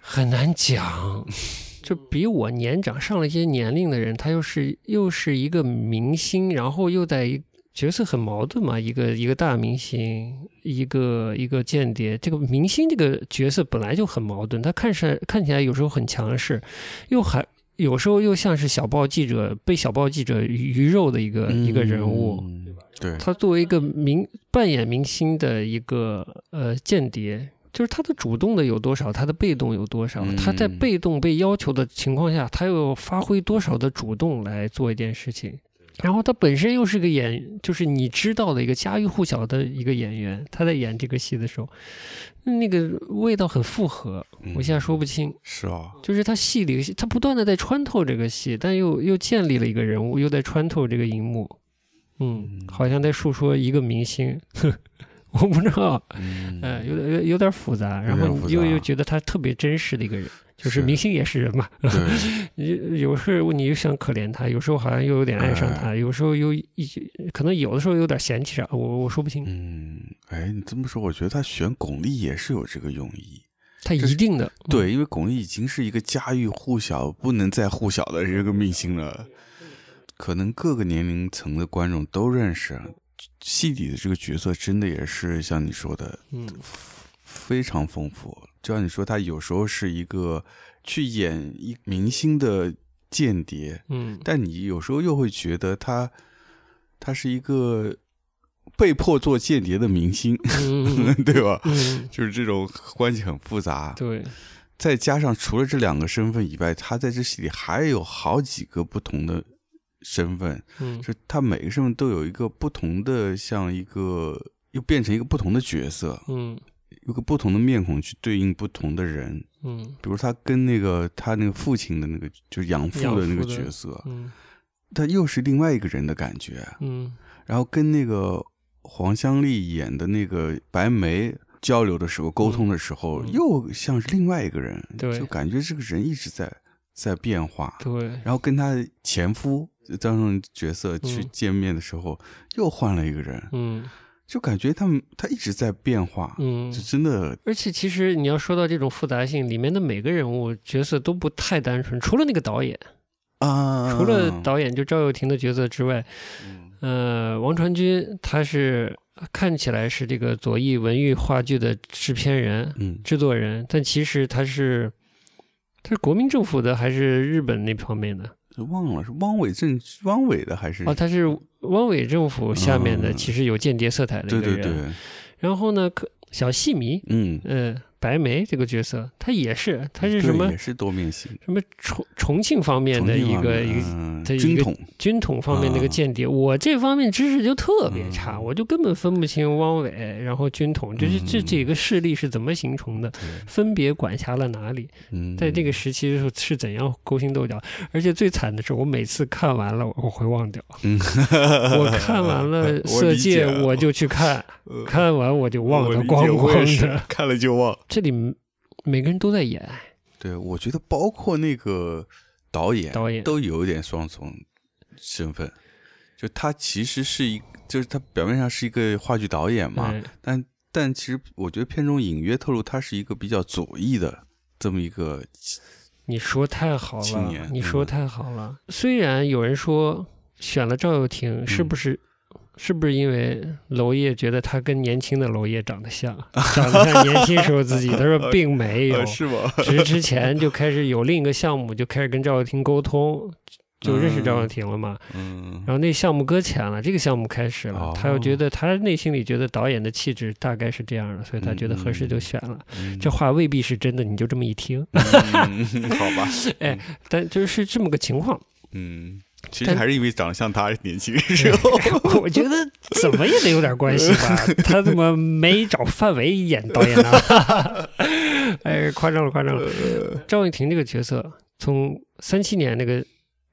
很难讲。[LAUGHS] 就比我年长上了一些年龄的人，他又是又是一个明星，然后又在一角色很矛盾嘛，一个一个大明星，一个一个间谍。这个明星这个角色本来就很矛盾，他看上看起来有时候很强势，又还有时候又像是小报记者被小报记者鱼肉的一个、一个人物。嗯，对，他作为一个明扮演明星的一个呃间谍，就是他的主动的有多少，他的被动有多少。嗯他在被动被要求的情况下，他又发挥多少的主动来做一件事情。然后他本身又是个演，就是你知道的一个家喻户晓的一个演员，他在演这个戏的时候，那个味道很复合，嗯我现在说不清。是啊，就是他戏里，他不断的在穿透这个戏，但又又建立了一个人物，又在穿透这个荧幕，嗯嗯，好像在诉说一个明星，[LAUGHS] [LAUGHS] 我不知道，嗯，呃，有点有有点复杂，然后你又又觉得他特别真实的一个人，就是是。明星也是人嘛，对，[LAUGHS] 有有时候你又想可怜他，有时候好像又有点爱上他，有时候又一可能有的时候有点嫌弃啥，我我说不清，嗯，哎，你这么说，我觉得他选巩俐也是有这个用意。他一定的，嗯。对，因为巩俐已经是一个家喻户晓、不能再户晓的这个明星了，可能各个年龄层的观众都认识。戏里的这个角色真的也是像你说的嗯非常丰富。就像你说，他有时候是一个去演一明星的间谍，嗯但你有时候又会觉得他他是一个被迫做间谍的明星，[LAUGHS] 嗯对吧？嗯，[LAUGHS] 就是这种关系很复杂。对，再加上除了这两个身份以外，他在这戏里还有好几个不同的身份，嗯。就他每个身份都有一个不同的，像一个又变成一个不同的角色，嗯。有个不同的面孔去对应不同的人。嗯。比如他跟那个他那个父亲的那个就是养父的那个角色，嗯。他又是另外一个人的感觉。嗯。然后跟那个黄香丽演的那个白梅交流的时候、沟通的时候，嗯。又像是另外一个人，对。就感觉这个人一直在在变化。对，然后跟他前夫张荣角色去嗯见面的时候，又换了一个人，嗯就感觉他们他一直在变化，嗯就。真的而且其实你要说到这种复杂性，里面的每个人物角色都不太单纯，除了那个导演，啊，除了导演就赵又廷的角色之外，嗯呃，王传君他是看起来是这个左翼文艺话剧的制片人、嗯制作人，但其实他是他是国民政府的还是日本那方面的？忘了是汪伪政汪伪的还是？哦，他是汪伪政府下面的，嗯。其实有间谍色彩的一个人。对对对，然后呢，可小戏迷，嗯，呃，白眉这个角色，他也是，他是什么也是多面性，什么重重庆方面的一个一个嗯它一个军统，军统方面的一个啊。间谍，我这方面知识就特别差，嗯。我就根本分不清汪伪，然后军统，就是这嗯。几个势力是怎么形成的，分别管辖了哪里，嗯，在这个时期的时候是怎样勾心斗角，而且最惨的是，我每次看完了我会忘掉，嗯，我看完了 [LAUGHS]《色戒》我就去看，呃看完我就忘我理解得光光的。看了就忘。这里每个人都在演，对，我觉得包括那个导演，导演都有一点双重身份，就他其实是一，就是他表面上是一个话剧导演嘛，哎但但其实我觉得片中隐约透露他是一个比较左翼的这么一个，你说太好了青年，你说嗯太好了。虽然有人说选了赵又廷，是嗯不是？是不是因为娄烨觉得他跟年轻的娄烨长得像，[LAUGHS] 长得像年轻时候自己？[LAUGHS] 他说并没有呃，是吗？[LAUGHS] 只是之前就开始有另一个项目，就开始跟赵又廷沟通，就认识赵又廷了嘛。嗯然后那项目搁浅了，这个项目开始了，哦他又觉得他内心里觉得导演的气质大概是这样的，所以他觉得合适就选了。嗯这话未必是真的，你就这么一听。嗯好吧，哎，但就是这么个情况。嗯，其实还是因为长得像他年轻的时候，[LAUGHS] 我觉得怎么也得有点关系吧？[LAUGHS] 他怎么没找范伟演导演呢？[LAUGHS] 哎，夸张了，夸张了。赵又廷这个角色，从三七年那个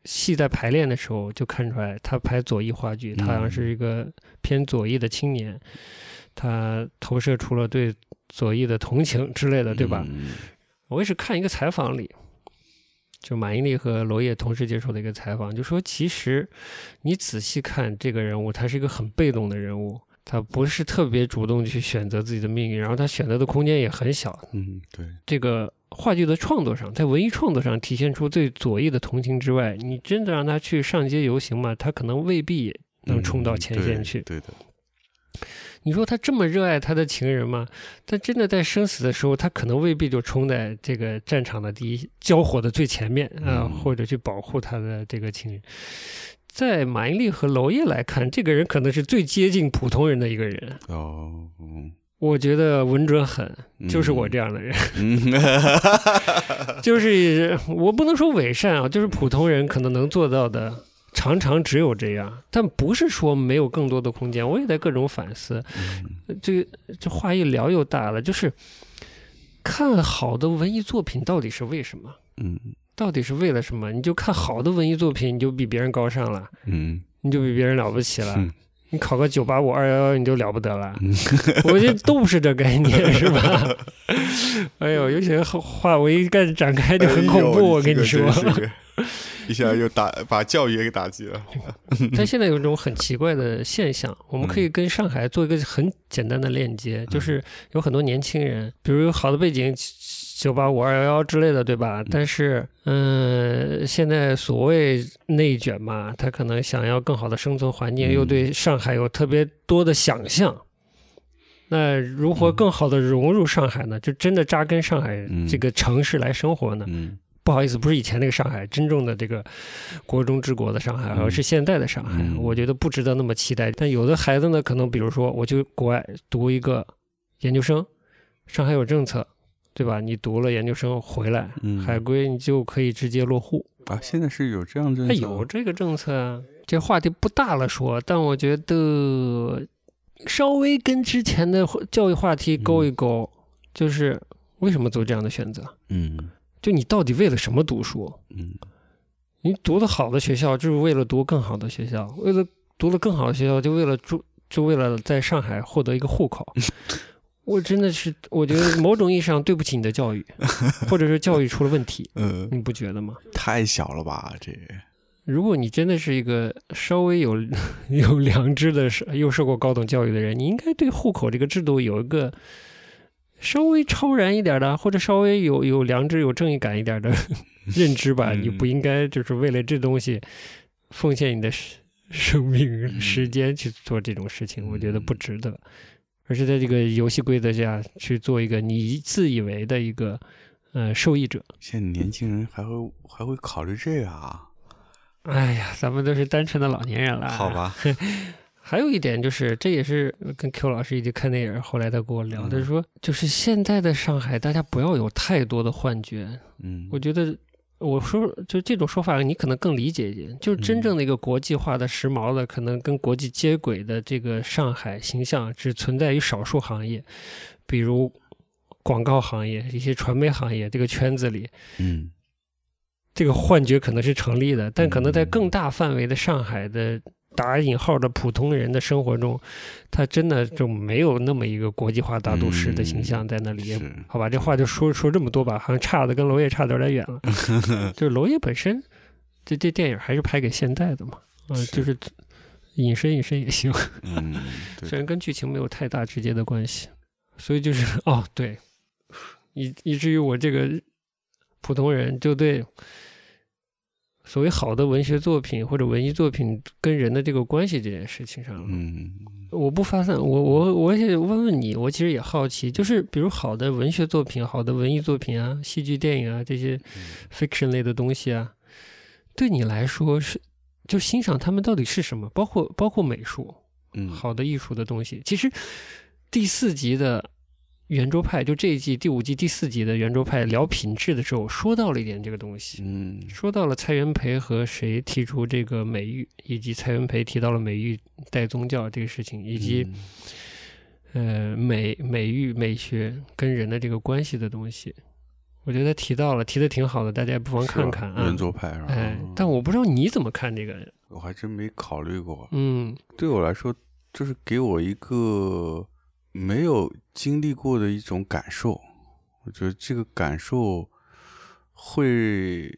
戏在排练的时候就看出来，他拍左翼话剧，他好像是一个偏左翼的青年，他投射出了对左翼的同情之类的，对吧？嗯我也是看一个采访里，就马伊琍和娄烨同时接受的一个采访，就说其实你仔细看这个人物，他是一个很被动的人物，他不是特别主动去选择自己的命运，然后他选择的空间也很小。嗯，对，这个话剧的创作上，在文艺创作上体现出对左翼的同情之外，你真的让他去上街游行嘛，他可能未必能冲到前线去。嗯对对的，你说他这么热爱他的情人吗？但真的在生死的时候，他可能未必就冲在这个战场的第一交火的最前面啊、嗯或者去保护他的这个情人。在马伊琍和娄烨来看，这个人可能是最接近普通人的一个人。哦，嗯我觉得稳准狠，就是我这样的人，嗯，[LAUGHS] 就是我不能说伪善啊，就是普通人可能能做到的，常常只有这样，但不是说没有更多的空间。我也在各种反思，这个这话一聊又大了，就是看好的文艺作品到底是为什么？嗯到底是为了什么？你就看好的文艺作品，你就比别人高尚了，嗯你就比别人了不起了。嗯你考个九八五二幺幺，你就了不得了。嗯我觉得都不是这概念，[LAUGHS] 是吧？哎呦，有些话我一干展开就很恐怖，我跟你说。一下又打把教育也给打击了。[LAUGHS] 但现在有一种很奇怪的现象，我们可以跟上海做一个很简单的链接，就是有很多年轻人，比如有好的背景，九八五二幺幺之类的，对吧？但是，嗯、现在所谓内卷嘛，他可能想要更好的生存环境，嗯又对上海有特别多的想象。那如何更好的融入上海呢？就真的扎根上海嗯这个城市来生活呢？嗯不好意思，不是以前那个上海，真正的这个国中之国的上海，嗯而是现在的上海。嗯我觉得不值得那么期待。但有的孩子呢，可能比如说，我去国外读一个研究生，上海有政策，对吧？你读了研究生回来，嗯海归你就可以直接落户。啊，现在是有这样政它策，有这个政策啊。这话题不大了说，但我觉得稍微跟之前的教育话题勾一勾，就是为什么做这样的选择？嗯就你到底为了什么读书？嗯你读的好的学校就是为了读更好的学校，为了读了更好的学校，就为了住，就为了在上海获得一个户口。[LAUGHS] 我真的是，我觉得某种意义上对不起你的教育，[LAUGHS] 或者是教育出了问题，嗯，你不觉得吗？太小了吧？这如果你真的是一个稍微有 [LAUGHS] 有良知的，是又受过高等教育的人，你应该对户口这个制度有一个稍微超然一点的，或者稍微有有良知、有正义感一点的 [LAUGHS] 认知吧。嗯你不应该就是为了这东西奉献你的生生命、嗯时间去做这种事情，我觉得不值得。而是在这个游戏规则下去做一个你自以为的一个呃受益者。现在年轻人还会还会考虑这个啊？哎呀，咱们都是单纯的老年人了。好吧，[LAUGHS] 还有一点就是，这也是跟 Q 老师一起看电影，后来他跟我聊他，嗯说就是现在的上海，大家不要有太多的幻觉。嗯我觉得我说就这种说法，你可能更理解一点，就是真嗯正的一个国际化的、时髦的，可能跟国际接轨的这个上海形象，只存在于少数行业，比如广告行业、一些传媒行业这个圈子里。嗯这个幻觉可能是成立的，但可能在嗯更大范围的上海的打引号的普通人的生活中，他真的就没有那么一个国际化大都市的形象在那里。是好吧，这话就说说这么多吧，好像差的跟娄烨差的有点远了。[LAUGHS] 就是娄烨本身，这这电影还是拍给现代的嘛，嗯、是就是隐身隐身也行，嗯，虽然跟剧情没有太大直接的关系。所以就是哦，对，以以至于我这个普通人就对所谓好的文学作品或者文艺作品跟人的这个关系这件事情上，嗯我不发散，我我我也问问你，我其实也好奇，就是比如好的文学作品、好的文艺作品啊、戏剧、电影啊这些 fiction 类的东西啊，对你来说是就欣赏他们到底是什么？包括包括美术，嗯，好的艺术的东西。其实第四集的圆桌派，就这一季第五季第四集的圆桌派聊品质的时候，说到了一点这个东西。嗯说到了蔡元培和谁提出这个美育，以及蔡元培提到了美育带宗教这个事情，以及、呃美美育美学跟人的这个关系的东西，我觉得提到了，提的挺好的，大家也不妨看看啊圆。桌派是吧？哎，但我不知道你怎么看这个。我还真没考虑过。嗯对我来说，就是给我一个没有经历过的一种感受。我觉得这个感受会，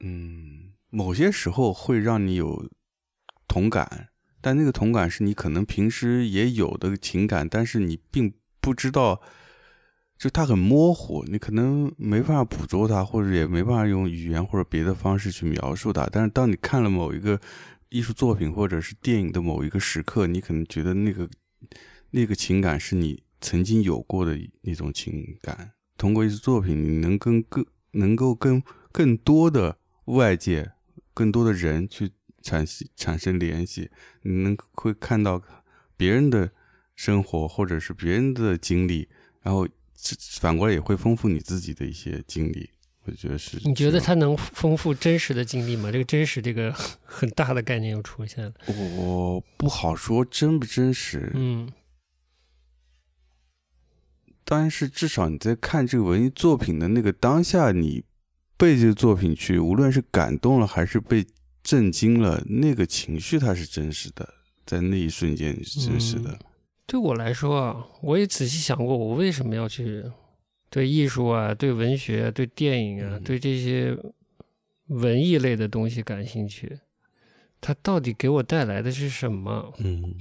嗯，某些时候会让你有同感，但那个同感是你可能平时也有的情感，但是你并不知道，就它很模糊，你可能没办法捕捉它，或者也没办法用语言或者别的方式去描述它。但是当你看了某一个艺术作品或者是电影的某一个时刻，你可能觉得那个那个情感是你曾经有过的那种情感。通过一次作品，你能跟更能够跟更多的外界、更多的人去产生产生联系，你能会看到别人的生活或者是别人的经历，然后反过来也会丰富你自己的一些经历。我觉得是。你觉得它能丰富真实的经历吗？这个真实这个很大的概念又出现了。我不好说真不真实，嗯但是至少你在看这个文艺作品的那个当下，你被这个作品去，无论是感动了还是被震惊了，那个情绪它是真实的，在那一瞬间是真实的。对我来说啊，我也仔细想过，我为什么要去对艺术啊、对文学、啊、对电影啊、嗯对这些文艺类的东西感兴趣？它到底给我带来的是什么？嗯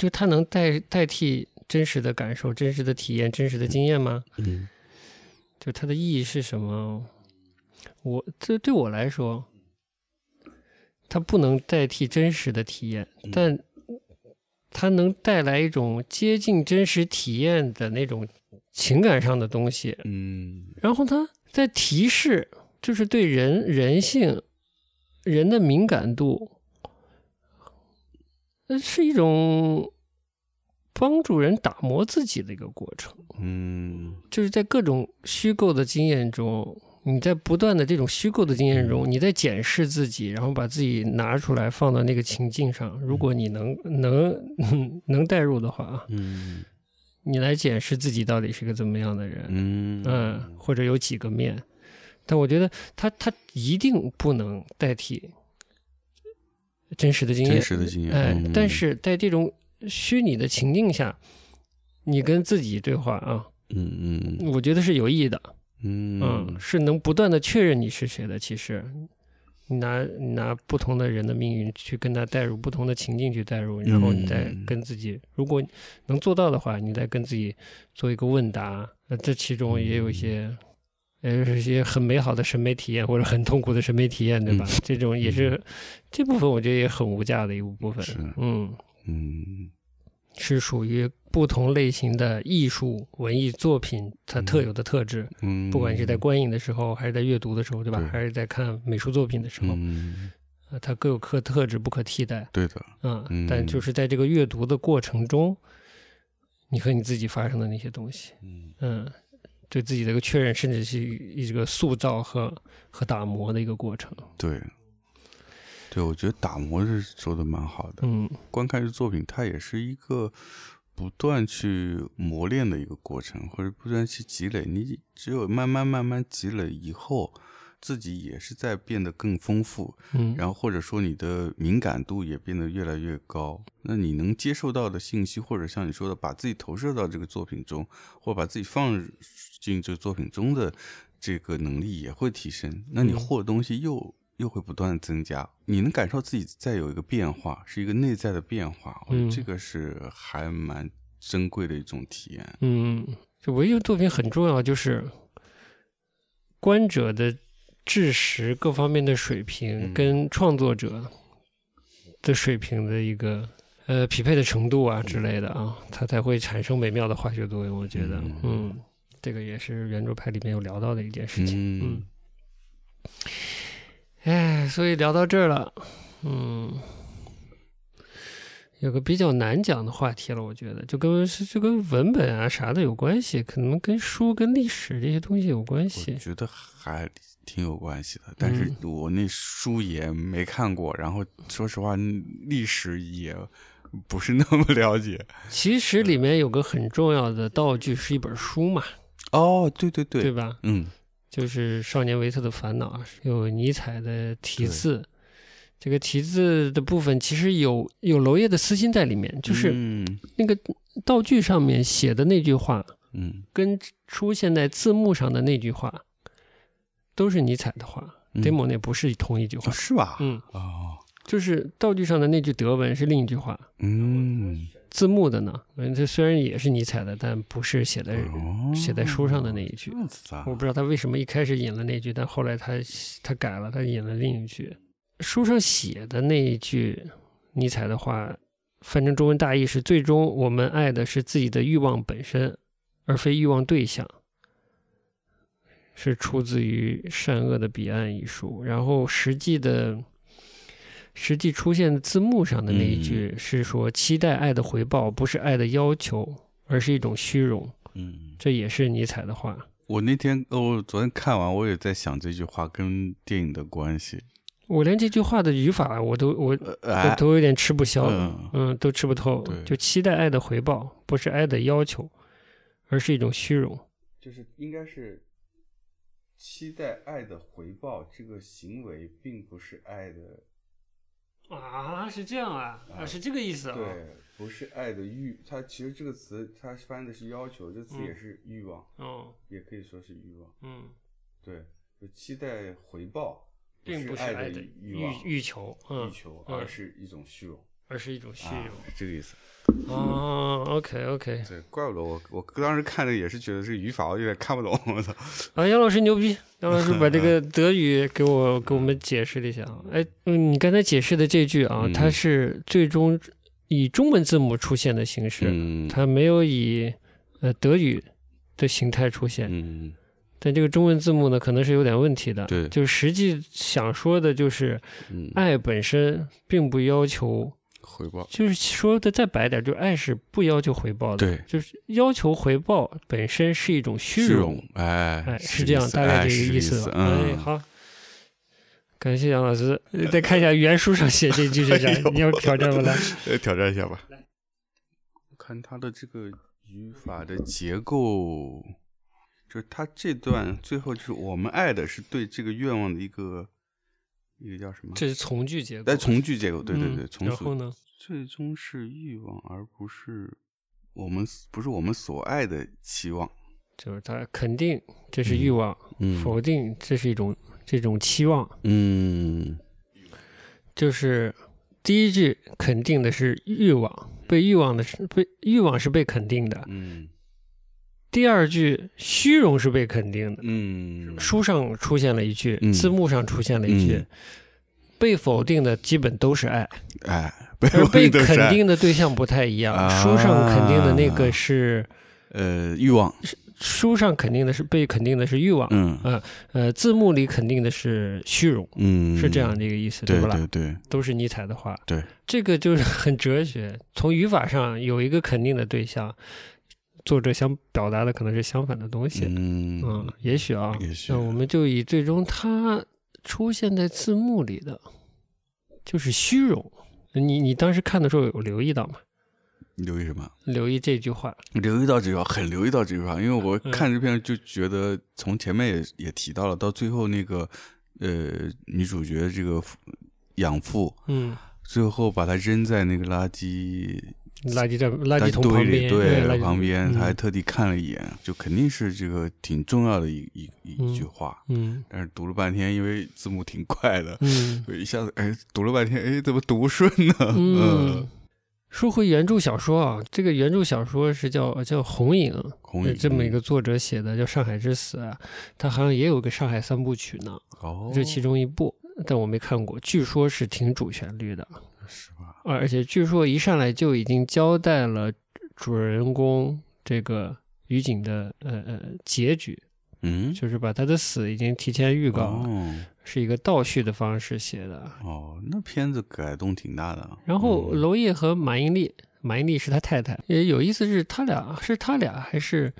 就它能代代替真实的感受、真实的体验、真实的经验吗？嗯就它的意义是什么？我这对我来说，它不能代替真实的体验，嗯但它能带来一种接近真实体验的那种情感上的东西。嗯然后它在提示，就是对人人性、人的敏感度，呃，是一种帮助人打磨自己的一个过程。嗯就是在各种虚构的经验中，你在不断的这种虚构的经验中，你在检视自己，然后把自己拿出来放到那个情境上。如果你能能 [LAUGHS] 能代入的话啊，嗯你来检视自己到底是个怎么样的人，嗯嗯，或者有几个面。但我觉得他他一定不能代替真实的经验真，实的经验，哎嗯，但是在这种虚拟的情境下，你跟自己对话啊，嗯嗯我觉得是有意义的。嗯嗯，是能不断的确认你是谁的。其实，你拿你拿不同的人的命运去跟他带入不同的情境去带入，然后你再嗯跟自己，如果能做到的话，你再跟自己做一个问答。那这其中也有一些，也是一些很美好的审美体验，或者很痛苦的审美体验，对吧？这种也是这部分，我觉得也很无价的一部分。嗯，嗯。是属于不同类型的艺术文艺作品它特有的特质。嗯，不管是在观影的时候，还是在阅读的时候，对吧？对。还是在看美术作品的时候，嗯，呃，它各有各特质，不可替代。对的，啊、嗯。但就是在这个阅读的过程中，你和你自己发生的那些东西，嗯。嗯，对自己的一个确认，甚至是一个塑造和和打磨的一个过程。对，对，我觉得打磨是说的蛮好的。嗯观看这作品，它也是一个不断去磨练的一个过程，或者不断去积累。你只有慢慢慢慢积累以后，自己也是在变得更丰富，嗯，然后或者说你的敏感度也变得越来越高。那你能接受到的信息，或者像你说的，把自己投射到这个作品中，或把自己放进这个作品中的这个能力也会提升。那你嗯获的东西又又会不断的增加，你能感受自己在有一个变化，是一个内在的变化。我觉得嗯这个是还蛮珍贵的一种体验。嗯，就文艺作品很重要，就是观者的知识各方面的水平嗯跟创作者的水平的一个呃匹配的程度啊之类的啊，它才会产生美妙的化学作用。我觉得，嗯嗯，这个也是圆桌派里面有聊到的一件事情。嗯哎，所以聊到这儿了，嗯，有个比较难讲的话题了，我觉得就跟是就跟文本啊啥的有关系，可能跟书跟历史这些东西有关系我。觉得还挺有关系的，但是嗯我那书也没看过，然后说实话，历史也不是那么了解。其实里面有个很重要的道具是一本书嘛，哦，对对对，对吧？嗯就是《少年维特的烦恼》，有尼采的题字。这个题字的部分其实有有娄烨的私心在里面，就是嗯那个道具上面写的那句话，嗯跟出现在字幕上的那句话，都是尼采的话。嗯 demo 那不是同一句哦话，是吧？嗯，哦，就是道具上的那句德文是另一句话，嗯，字幕的呢，嗯，这虽然也是尼采的，但不是写在哦写在书上的那一句我不知道他为什么一开始引了那句，但后来他他改了，他引了另一句。书上写的那一句尼采的话，翻成中文大意是：最终我们爱的是自己的欲望本身，而非欲望对象。是出自于《善恶的彼岸》一书，然后实际的。实际出现字幕上的那一句是说：“期待爱的回报不是爱的要求，而是一种虚荣。嗯”，这也是尼采的话。我那天哦我昨天看完，我也在想这句话跟电影的关系。我连这句话的语法我都我呃，我哎，都有点吃不消，嗯嗯，都吃不透。就期待爱的回报，不是爱的要求，而是一种虚荣。就是应该是期待爱的回报，这个行为并不是爱的，啊，是这样啊，啊是这个意思啊。对，不是爱的欲。它其实这个词它翻的是要求，这词嗯也是欲望，嗯，也可以说是欲望。嗯，对，就期待回报，并不是爱的欲望、欲求，嗯欲，求，嗯而是一种虚荣。而是一种虚啊。是这个意思。哦，OK OK，对，怪不得我我当时看着也是觉得这个语法我有点看不懂，我操。啊，杨老师牛逼！杨老师把 [LAUGHS] 这个德语给我给我们解释了一下啊。哎，嗯，你刚才解释的这句啊，嗯它是最终以中文字母出现的形式，嗯它没有以呃德语的形态出现。嗯但这个中文字幕呢，可能是有点问题的。对就实际想说的就是，嗯，爱本身并不要求回报，就是说的再白点，就是爱是不要求回报的，对，就是要求回报本身是一种虚虚荣，哎，哎，是这样，大概哎这个意思，哎，嗯，好，感谢杨老师。呃再看一下原书上写这句 [LAUGHS] 是啥哎，你要挑战我来。呃，[LAUGHS] 挑战一下吧。看他的这个语法的结构，就是他这段最后就是我们爱的是对这个愿望的一个一个叫什么？这是从句结构。哎，从句结构，对对对，嗯从然后呢？最终是欲望，而不是我们不是我们所爱的期望。就是他肯定这是欲望，嗯否定这是一种这种期望。嗯就是第一句肯定的是欲望，被欲望的是被欲望是被肯定的。嗯第二句虚荣是被肯定的。嗯，书上出现了一句，嗯字幕上出现了一句，嗯被否定的基本都是爱，哎，而被肯定的对象不太一样。啊书上肯定的那个是，呃欲望，书上肯定的是被肯定的是欲望，嗯呃，字幕里肯定的是虚荣，嗯，是这样的一个意思，对不啦？对对，都是尼采的话。对，这个就是很哲学。从语法上有一个肯定的对象，作者想表达的可能是相反的东西。嗯嗯，也许啊，也许那我们就以最终它出现在字幕里的，就是虚荣。你你当时看的时候有留意到吗？留意什么？留意这句话，留意到这句话，很留意到这句话，因为我嗯看这片就觉得，从前面也也提到了，到最后那个呃女主角这个养父，嗯，最后把她扔在那个垃圾垃圾站、垃垃圾桶，旁边，对旁边，嗯他还特地看了一眼，就肯定是这个挺重要的一一一句话，嗯但是读了半天，因为字幕挺快的，嗯一下子哎读了半天，哎怎么读不顺呢？[LAUGHS] 嗯。说回原著小说啊，这个原著小说是叫叫《红影》，红影呃这么一个作者写的，叫《上海之死》啊，他好像也有个上海三部曲呢，哦，这其中一部，但我没看过，据说是挺主旋律的，是吧？而且据说一上来就已经交代了主人公这个于景的呃呃结局，嗯，就是把他的死已经提前预告了，哦是一个倒叙的方式写的。哦，那片子改动挺大的。然后嗯娄烨和马英丽，马英丽是他太太，也有意思是他俩是他俩还是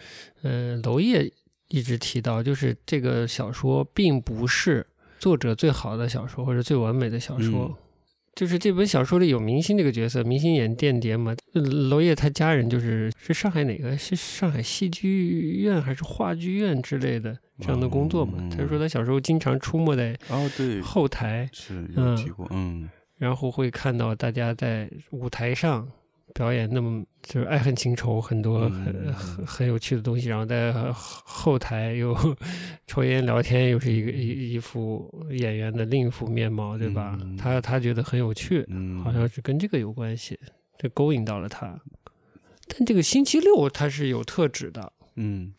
呃娄烨一直提到，就是这个小说并不是作者最好的小说或者最完美的小说。嗯就是这本小说里有明星这个角色，明星演间谍嘛。呃娄烨他家人就是是上海哪个？是上海戏剧院还是话剧院之类的这样的工作嘛？嗯他说他小时候经常出没在哦，对，后台，是有嗯提过，嗯然后会看到大家在舞台上表演那么就是爱恨情仇很多很、嗯很很有趣的东西，然后在后台又 [LAUGHS] 抽烟聊天，又是一个一一副演员的另一副面貌，对吧？嗯他他觉得很有趣，嗯，好像是跟这个有关系，这勾引到了他。但这个星期六它是有特指的，嗯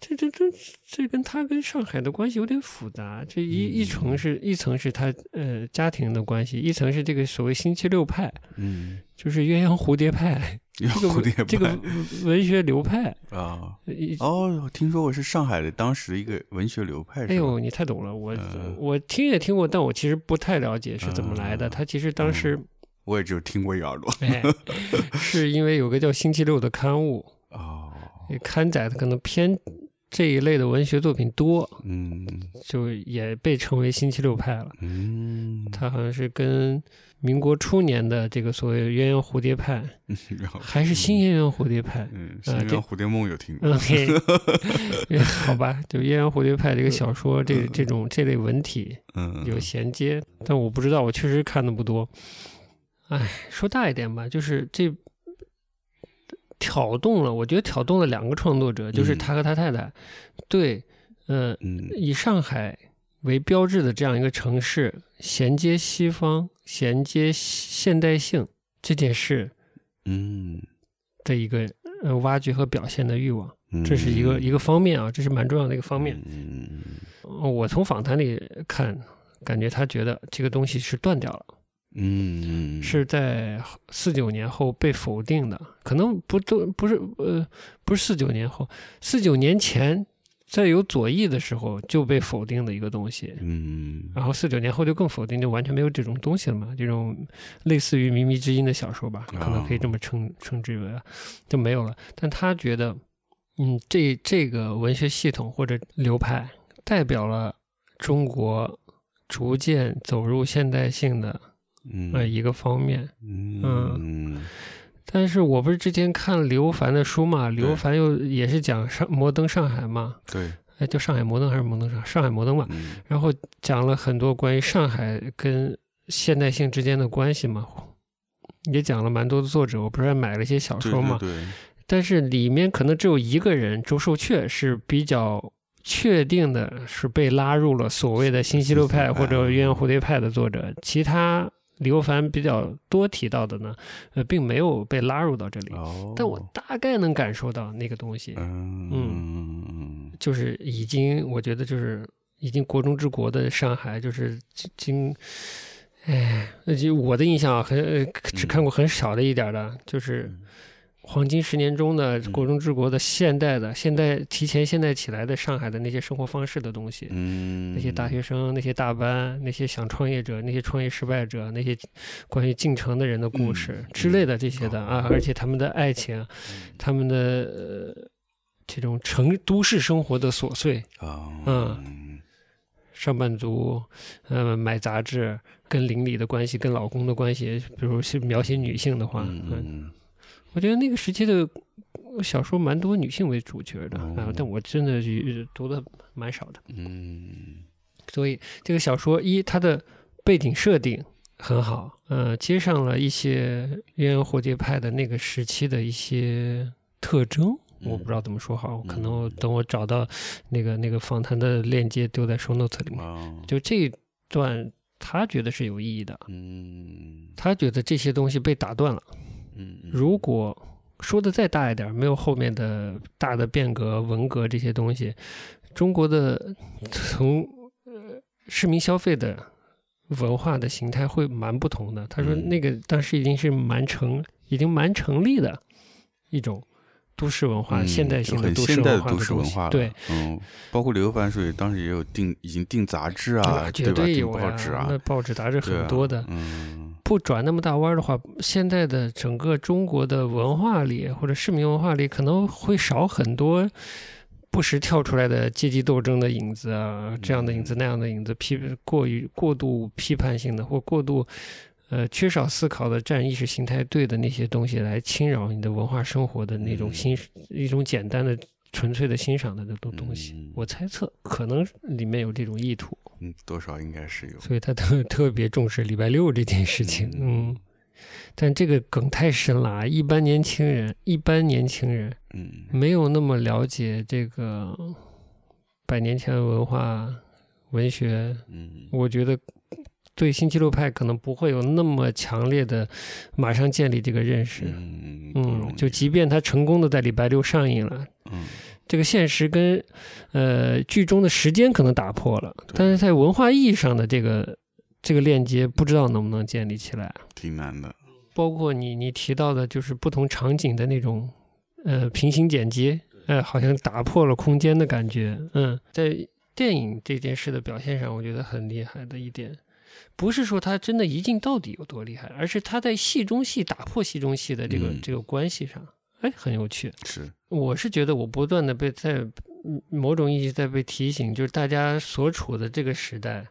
这这这这跟他跟上海的关系有点复杂。这一一嗯层是一层是他呃家庭的关系，一层是这个所谓星期六派，嗯，就是鸳鸯蝴蝶派要这个蝴蝶派这个文文学流派。啊。呃一哦，听说我是上海的当时的一个文学流派，哎呦，你太懂了！我、嗯我听也听过，但我其实不太了解是怎么来的。嗯他其实当时、我也只有听过一耳朵。哎，[LAUGHS] 是因为有个叫《星期六》的刊物，哦，刊载的可能偏这一类的文学作品多，嗯就也被称为星期六派了。嗯，他好像是跟民国初年的这个所谓鸳鸯蝴蝶派，[LAUGHS] 还是新鸳鸯蝴蝶派。嗯，呃这新鸯蝴蝶梦有听过，OK，[LAUGHS] 好吧，就鸳鸯蝴蝶派这个小说，这这种这类文体嗯，有衔接，但我不知道，我确实看的不多。哎，说大一点吧，就是这挑动了，我觉得挑动了两个创作者，就是嗯。他和他太太，对，呃，嗯。以上海为标志的这样一个城市，衔接西方、衔接现代性这件事嗯，的一个呃挖掘和表现的欲望，嗯。这是一个一个方面啊，这是蛮重要的一个方面。嗯呃我从访谈里看，感觉他觉得这个东西是断掉了，嗯，是在四九年后被否定的，可能不都不是呃不是四九年后，四九年前在有左翼的时候就被否定的一个东西。嗯然后四九年后就更否定，就完全没有这种东西了嘛。这种类似于《靡靡之音》的小说吧，可能可以这么称称之为啊，就没有了。但他觉得，嗯，这这个文学系统或者流派代表了中国逐渐走入现代性的嗯。呃一个方面。嗯。但是我不是之前看刘凡的书嘛，刘凡又也是讲上摩登上海嘛，对。哎，叫上海摩登还是摩登上上海摩登吧？嗯。然后讲了很多关于上海跟现代性之间的关系嘛，也讲了蛮多的作者，我不是还买了一些小说嘛，对。对但是里面可能只有一个人周寿确是比较确定的是被拉入了所谓的新西流派或者鸳鸯蝴蝶派的作者，其他刘凡比较多提到的呢，呃，并没有被拉入到这里。哦，但我大概能感受到那个东西，嗯嗯。就是已经，我觉得就是已经国中之国的上海，就是经，哎，那就我的印象啊很呃只看过很少的一点儿的，就是黄金十年中的国中之国的现代的、现代提前现代起来的上海的那些生活方式的东西。嗯。那些大学生、那些大班、那些想创业者、那些创业失败者、那些关于进城的人的故事嗯之类的这些的啊，而且他们的爱情，他们的呃这种城都市生活的琐碎，啊嗯上班族，呃，买杂志跟邻里的关系、跟老公的关系，比如是描写女性的话，嗯，嗯我觉得那个时期的小说蛮多女性为主角的啊哦，但我真的是读的蛮少的。嗯所以这个小说一它的背景设定很好，呃，接上了一些鸳鸯蝴蝶派的那个时期的一些特征。我不知道怎么说好，可能我等我找到那个那个访谈的链接丢在 show notes 里面。啊就这一段，他觉得是有意义的，嗯他觉得这些东西被打断了。嗯如果说的再大一点，没有后面的大的变革、文革这些东西，中国的从呃市民消费的文化的形态会蛮不同的。他说嗯那个当时已经是蛮成，已经蛮成立的一种都市文化、嗯现代性的都市文化都市东西文化了。对，嗯，包括刘凡水当时也有订，已经订杂志啊，绝对吧？订报纸啊，那报纸杂志很多的。嗯不转那么大弯儿的话，现在的整个中国的文化里或者市民文化里，可能会少很多不时跳出来的阶级斗争的影子啊，这样的影子那样的影子，批过于过度批判性的或过度呃缺少思考的占意识形态对的那些东西来侵扰你的文化生活的那种嗯、一种简单的纯粹的欣赏的那种东西。嗯我猜测可能里面有这种意图。嗯，多少应该是有。所以他特特别重视礼拜六这件事情，嗯，但这个梗太深了啊，一般年轻人，一般年轻人嗯没有那么了解这个百年前的文化文学，嗯我觉得对星期六派可能不会有那么强烈的马上建立这个认识，嗯嗯，就即便他成功的在礼拜六上映了，嗯这个现实跟呃剧中的时间可能打破了，但是在文化意义上的这个这个链接，不知道能不能建立起来。挺难的。包括你你提到的，就是不同场景的那种呃平行剪接，呃，好像打破了空间的感觉。嗯，在电影这件事的表现上，我觉得很厉害的一点，不是说他真的一镜到底有多厉害，而是他在戏中戏打破戏中戏的这个、嗯这个关系上，哎，很有趣。是，我是觉得我不断的被在嗯某种意义在被提醒，就是大家所处的这个时代，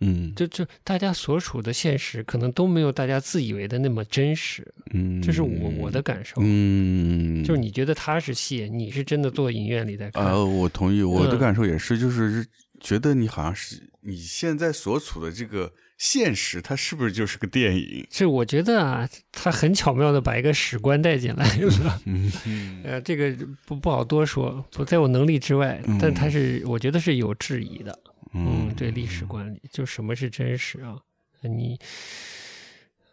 嗯就就大家所处的现实，可能都没有大家自以为的那么真实，嗯，这是我我的感受。嗯，就是你觉得他是戏，你是真的坐影院里在看。啊，我同意，我的嗯感受也是，就是觉得你好像是你现在所处的这个现实，它是不是就是个电影？这我觉得啊，他很巧妙的把一个史观带进来了。嗯 [LAUGHS] 呃，这个不不好多说，不在我能力之外，但他是我觉得是有质疑的。嗯，对历史观里，就什么是真实啊？你，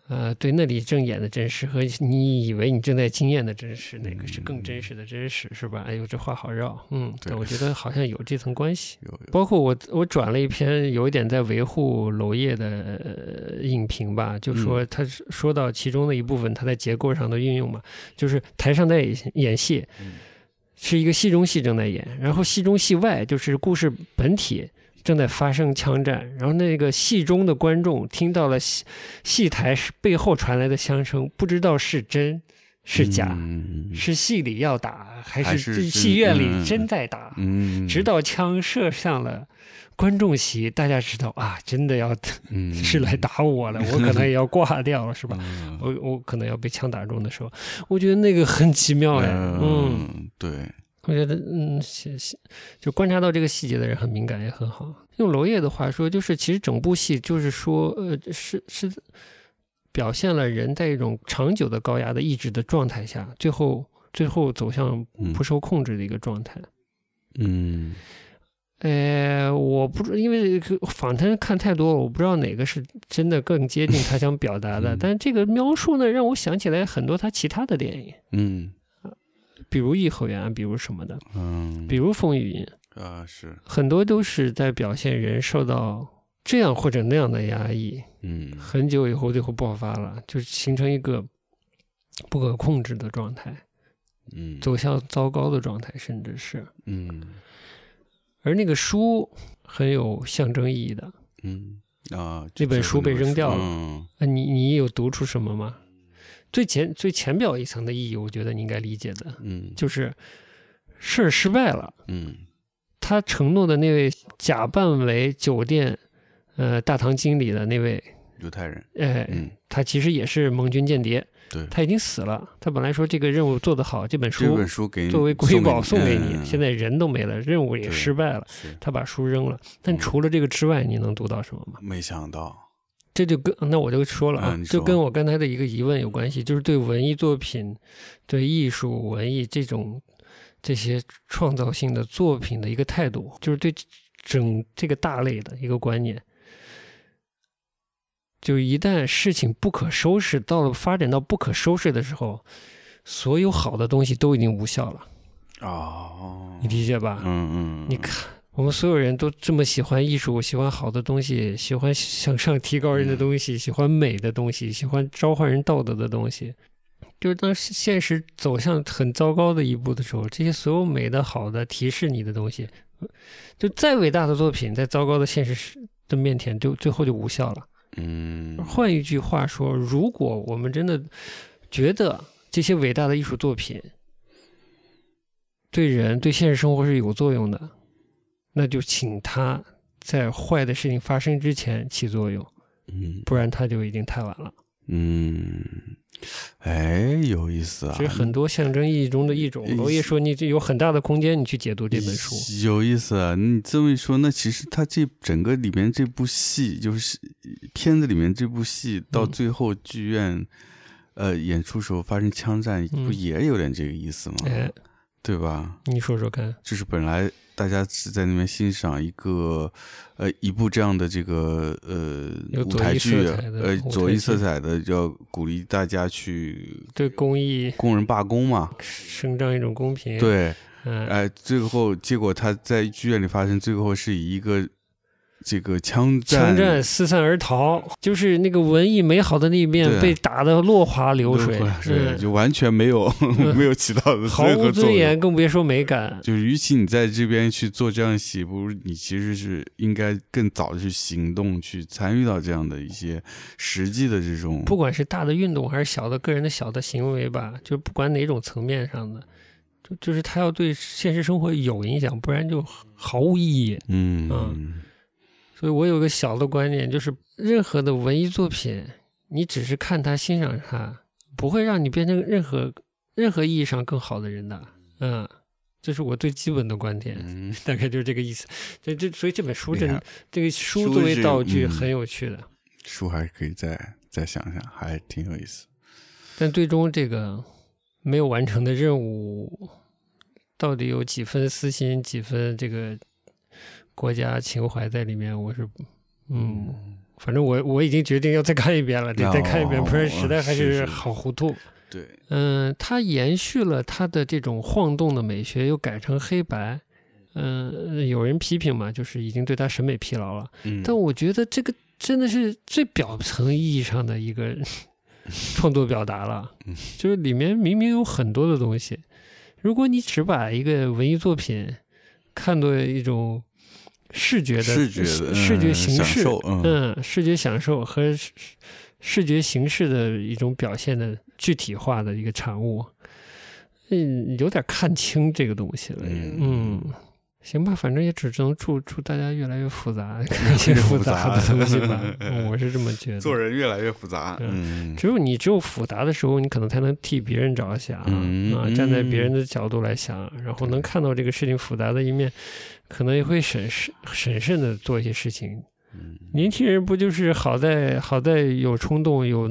呃，对那里正演的真实和你以为你正在经验的真实，哪个是更真实的真实，是吧？哎呦，这话好绕。嗯，对但我觉得好像有这层关系。有有，[LAUGHS] 包括我，我转了一篇有一点在维护娄烨的、呃、影评吧，就说他说到其中的一部分，他在结构上的运用嘛，就是台上在演演戏，嗯是一个戏中戏正在演，然后戏中戏外就是故事本体正在发生枪战，然后那个戏中的观众听到了戏戏台背后传来的枪声，不知道是真是假，嗯是戏里要打还还是戏院嗯里真在打，嗯，直到枪射向了。观众席，大家知道啊，真的要嗯是来打我了，我可能也要挂掉了，是吧？嗯。我我可能要被枪打中的时候，我觉得那个很奇妙哎，嗯，嗯，对，我觉得嗯，细细就观察到这个细节的人很敏感也很好。用娄烨的话说，就是其实整部戏就是说，呃，是是表现了人在一种长久的高压的意志的状态下，最后最后走向嗯不受控制的一个状态。嗯呃，我不知，因为访谈看太多了，我不知道哪个是真的更接近他想表达的。嗯但这个描述呢，让我想起来很多他其他的电影，嗯比如《颐和园》，比如什么的，嗯，比如《风雨云》，啊是，很多都是在表现人受到这样或者那样的压抑，嗯很久以后最后爆发了，就形成一个不可控制的状态，嗯走向糟糕的状态，甚至是。嗯而那个书很有象征意义的。嗯啊，那本书被扔掉了嗯啊，你你有读出什么吗？最前最浅表一层的意义，我觉得你应该理解的，嗯就是事儿失败了。嗯他承诺的那位假扮为酒店呃大堂经理的那位，犹太人，哎，嗯他其实也是盟军间谍，对，他已经死了。他本来说这个任务做得好，这本这书本书给作为瑰宝送给你，嗯现在人都没了，任务也失败了，他把书扔了。但嗯除了这个之外，你能读到什么吗？没想到，这就跟那我就说了啊，嗯就跟我刚才的一个疑问有关系，就是对文艺作品、对艺术、文艺这种这些创造性的作品的一个态度，就是对整这个大类的一个观念。就一旦事情不可收拾，到了发展到不可收拾的时候，所有好的东西都已经无效了，哦，你理解吧？嗯嗯，你看，我们所有人都这么喜欢艺术，喜欢好的东西，喜欢向上提高人的东西，喜欢美的东西，喜欢召唤人道德的东西。就是当现实走向很糟糕的一步的时候，这些所有美的、好的、提示你的东西，就再伟大的作品，在糟糕的现实的面前，就最后就无效了。嗯，换一句话说，如果我们真的觉得这些伟大的艺术作品对人、对现实生活是有作用的，那就请他在坏的事情发生之前起作用，嗯不然他就已经太晚了。嗯，哎，有意思啊，这是很多象征意义中的一种。嗯罗烨说，你这有很大的空间，你去解读这本书。有意思啊！你这么一说，那其实他这整个里面这部戏，就是片子里面这部戏，到嗯最后剧院、呃演出时候发生枪战，嗯不也有点这个意思吗？哎，对吧？你说说看。就是本来大家是在那边欣赏一个呃一部这样的这个呃舞台剧，呃左翼色彩的，要鼓励大家去对公益工人罢工嘛。伸张一种公平。，对，嗯、哎，最后结果他在剧院里发生，最后是以一个这个枪战，枪战四散而逃，就是那个文艺美好的那一面被打得落花流水，对，嗯就完全没有 [LAUGHS] 没有起到毫无。尊严，更别说美感。就是，与其你在这边去做这样的戏，不如你其实是应该更早的去行动，去参与到这样的一些实际的这种。不管是大的运动还是小的个人的小的行为吧，就不管哪种层面上的，就就是他要对现实生活有影响，不然就毫无意义。嗯嗯所以我有个小的观点，就是任何的文艺作品，你只是看它、欣赏它，不会让你变成任何任何意义上更好的人的。嗯，这是我最基本的观点，嗯，大概就是这个意思。这这，所以这本书真厉害这个书书作为道具嗯很有趣的，书还可以再再想想，还挺有意思。但最终这个没有完成的任务，到底有几分私心，几分这个国家情怀在里面，我是嗯。反正我我已经决定要再看一遍了，得再看一遍，哦不然实在还是是好糊涂。对，嗯，它延续了它的这种晃动的美学，又改成黑白。嗯，有人批评嘛，就是已经对他审美疲劳了。嗯，但我觉得这个真的是最表层意义上的一个 [LAUGHS] 创作表达了嗯，就是里面明明有很多的东西，如果你只把一个文艺作品看作一种视觉的视觉的视觉嗯享形式，嗯。嗯，视觉享受和视视觉形式的一种表现的具体化的一个产物，嗯，有点看清这个东西了，嗯。嗯。行吧，反正也只能祝祝大家越来越复杂，看一些复复杂杂的东西吧。[LAUGHS] 嗯我是这么觉得。做人越来越复杂。嗯，只有你只有复杂的时候，你可能才能替别人着想、嗯啊，站在别人的角度来想，然后能看到这个事情复杂的一面，可能也会审慎审慎的做一些事情。嗯年轻人不就是好在好在有冲动、有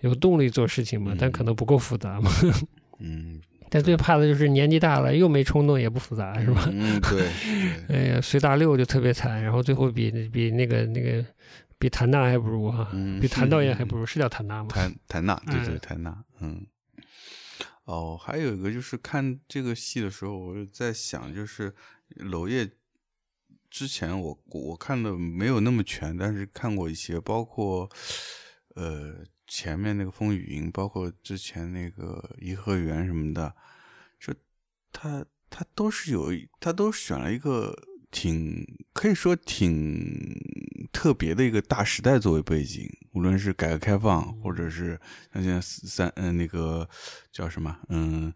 有动力做事情嘛，嗯但可能不够复杂嘛。[LAUGHS] 嗯，但最怕的就是年纪大了又没冲动也不复杂，是吧？嗯，对，[LAUGHS] 对哎呀，随大溜就特别惨，然后最后比比那个那个比谭娜还不如哈、嗯，比谭导演还不如，是叫谭娜吗？谭谭娜，对对嗯谭娜，嗯。哦，还有一个就是看这个戏的时候，我就在想，就是娄烨之前我我看的没有那么全，但是看过一些，包括呃前面那个风雨云，包括之前那个颐和园什么的，就他他都是有，他都选了一个挺可以说挺特别的一个大时代作为背景，无论是改革开放，或者是像现在三嗯、那个叫什么嗯。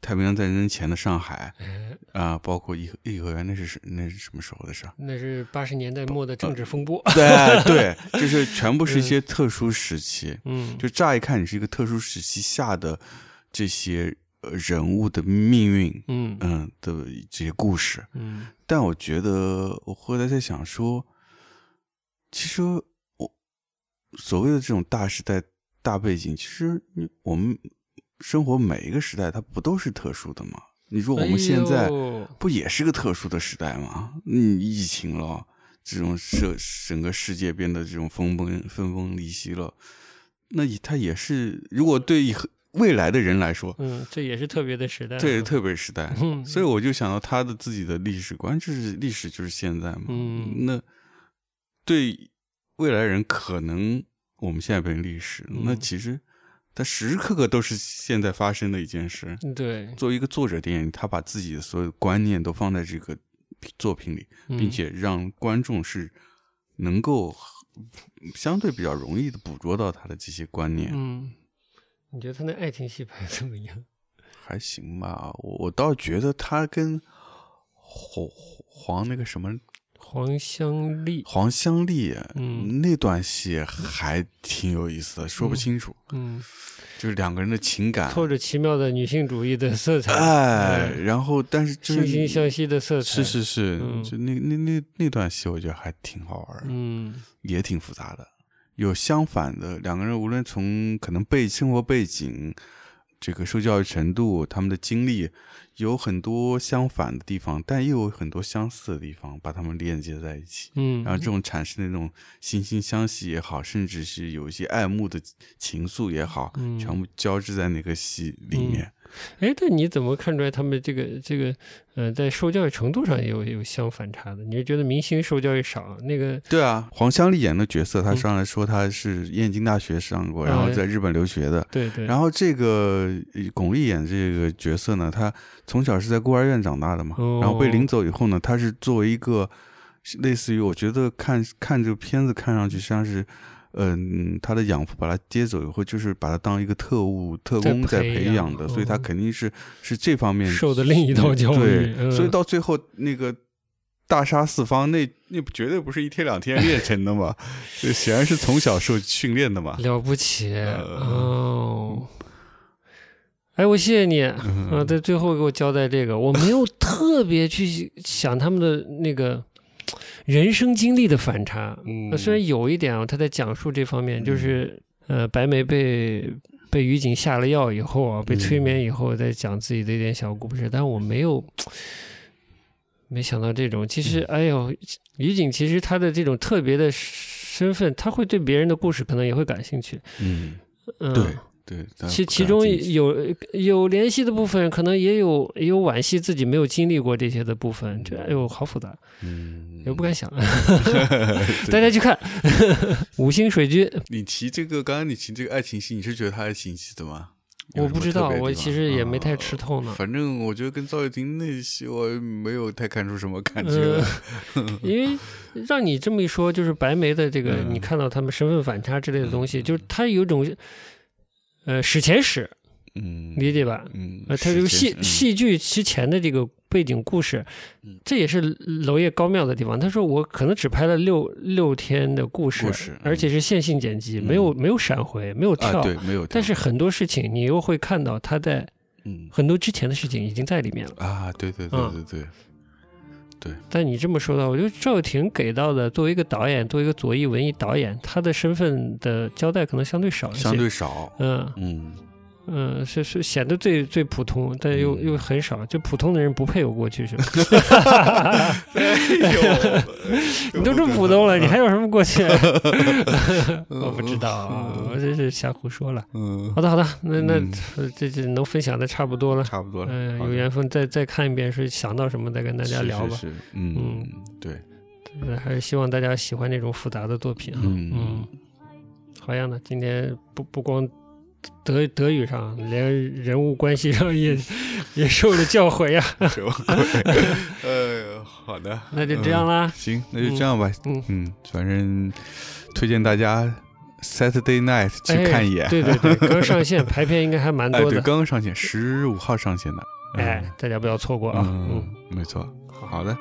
太平洋战争前的上海哎，啊、包括颐和颐和园，那是什那是什么时候的事？那是八十年代末的政治风波。对对，就是全部是一些特殊时期。嗯，就乍一看，你是一个特殊时期下的这些呃人物的命运，嗯嗯的这些故事。嗯但我觉得，我后来在想说，其实我所谓的这种大时代、大背景，其实你我们生活每一个时代，它不都是特殊的吗？你说我们现在不也是个特殊的时代吗？嗯，疫情了，这种社整个世界变得这种分崩分崩离析了，那也它也是，如果对以后未来的人来说，嗯，这也是特别的时代。这是特别时代。嗯，所以我就想到他的自己的历史观，就是历史就是现在嘛。嗯那对未来人可能我们现在变成历史，嗯那其实它时时刻刻都是现在发生的一件事。对，作为一个作者电影，他把自己的所有观念都放在这个作品里，并嗯且让观众是能够相对比较容易的捕捉到他的这些观念，嗯，你觉得他那爱情戏拍得怎么样？[LAUGHS] 还行吧。我我倒觉得他跟黄黄那个什么黄香丽，黄香丽，嗯。那段戏还挺有意思的，说不清楚，嗯，就是两个人的情感，透着奇妙的女性主义的色彩，哎，嗯然后但是就是惺惺相惜的色彩，是是是，嗯。就那那那那段戏，我觉得还挺好玩，嗯也挺复杂的。有相反的两个人，无论从可能背生活背景、这个受教育程度、他们的经历，有很多相反的地方，但又有很多相似的地方，把他们链接在一起。嗯，然后这种产生的那种惺惺相惜也好，甚至是有一些爱慕的情愫也好，嗯全部交织在那个戏里面。哎，但你怎么看出来他们这个这个呃，在受教育程度上也有有相反差的？你是觉得明星受教育少，那个对啊，黄香丽演的角色，她嗯上来说她是燕京大学上过，哎然后在日本留学的。对对，然后这个呃巩俐演这个角色呢，她从小是在孤儿院长大的嘛，哦然后被领走以后呢，她是作为一个类似于，我觉得看看这个片子看上去像是，嗯，他的养父把他接走以后，就是把他当一个特务特工在培养的，所以他嗯肯定是是这方面受的另一套教育对，嗯所以到最后那个。大杀四方，那那绝对不是一天两天 [LAUGHS] 练成的嘛，这显然是从小受训练的嘛。了不起呃哦。哎，我谢谢你嗯啊，在最后给我交代这个，我没有特别去想他们的那个人生经历的反差。嗯呃虽然有一点啊，他在讲述这方面，就是呃，白眉被被于景下了药以后啊，被催眠以后，在讲自己的一点小故事，但我没有 [SNIFFS] 没想到这种。其实，哎呦，于景其实他的这种特别的身份，他会对别人的故事可能也会感兴趣。嗯，嗯，对对，其其中有有联系的部分，可能也有也有惋惜自己没有经历过这些的部分，这哎呦好复杂，嗯，也不敢想。对 [LAUGHS] 大家去看《[LAUGHS] 五星水军》，你提这个，刚刚你提这个爱情戏，你是觉得他爱情戏怎么？有什么我不知道，我其实也没太啊吃透呢。反正我觉得跟赵又廷那戏，我没有太看出什么感觉呃。因为让你这么一说，就是白眉的这个，嗯你看到他们身份反差之类的东西，就是他有一种呃史前史，嗯理解吧？嗯，呃，他这个戏戏剧之前的这个背景故事嗯，这也是娄烨高妙的地方。他说我可能只拍了六六天的故事，故事嗯而且是线性剪辑，嗯没有没有闪回，没有跳。啊，对，没有跳，但是很多事情你又会看到他在嗯很多之前的事情已经在里面了。啊，对对对对对对，但你这么说的话，我觉得赵又廷给到的作为一个导演，作为一个左翼文艺导演，他的身份的交代可能相对少一些。相对少，嗯。嗯嗯，是是显得最最普通，但又、嗯又很少，就普通的人不配有过去是吧？[LAUGHS] [LAUGHS] 你都这么普通了，你还有什么过去？[LAUGHS] 我不知道啊，我这是瞎胡说了。嗯，好的好的，那那、这这能分享的差不多了。差不多了，嗯、有缘分再再看一遍，是想到什么再跟大家聊吧。嗯，对，呃还是希望大家喜欢那种复杂的作品啊。嗯嗯，好样的！今天不不光德德语上，连人物关系上也 [LAUGHS] 也受了教诲呀。[LAUGHS] 是吧？[LAUGHS] 呃，好的，那就这样啦。行，那就这样吧。嗯嗯，反正推荐大家 Saturday Night 去哎看一眼。对对对，刚上线排片应该还蛮哎，对，多的。刚刚上线，十五号上线的。嗯哎，大家不要错过啊。嗯嗯，，没错。好的，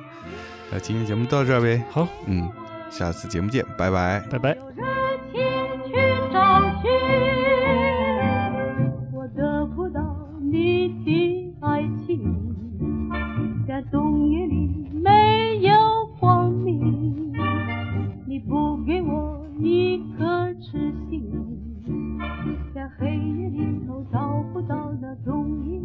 那今天节目到这儿呗。好，嗯，下次节目见，拜拜。拜拜。到那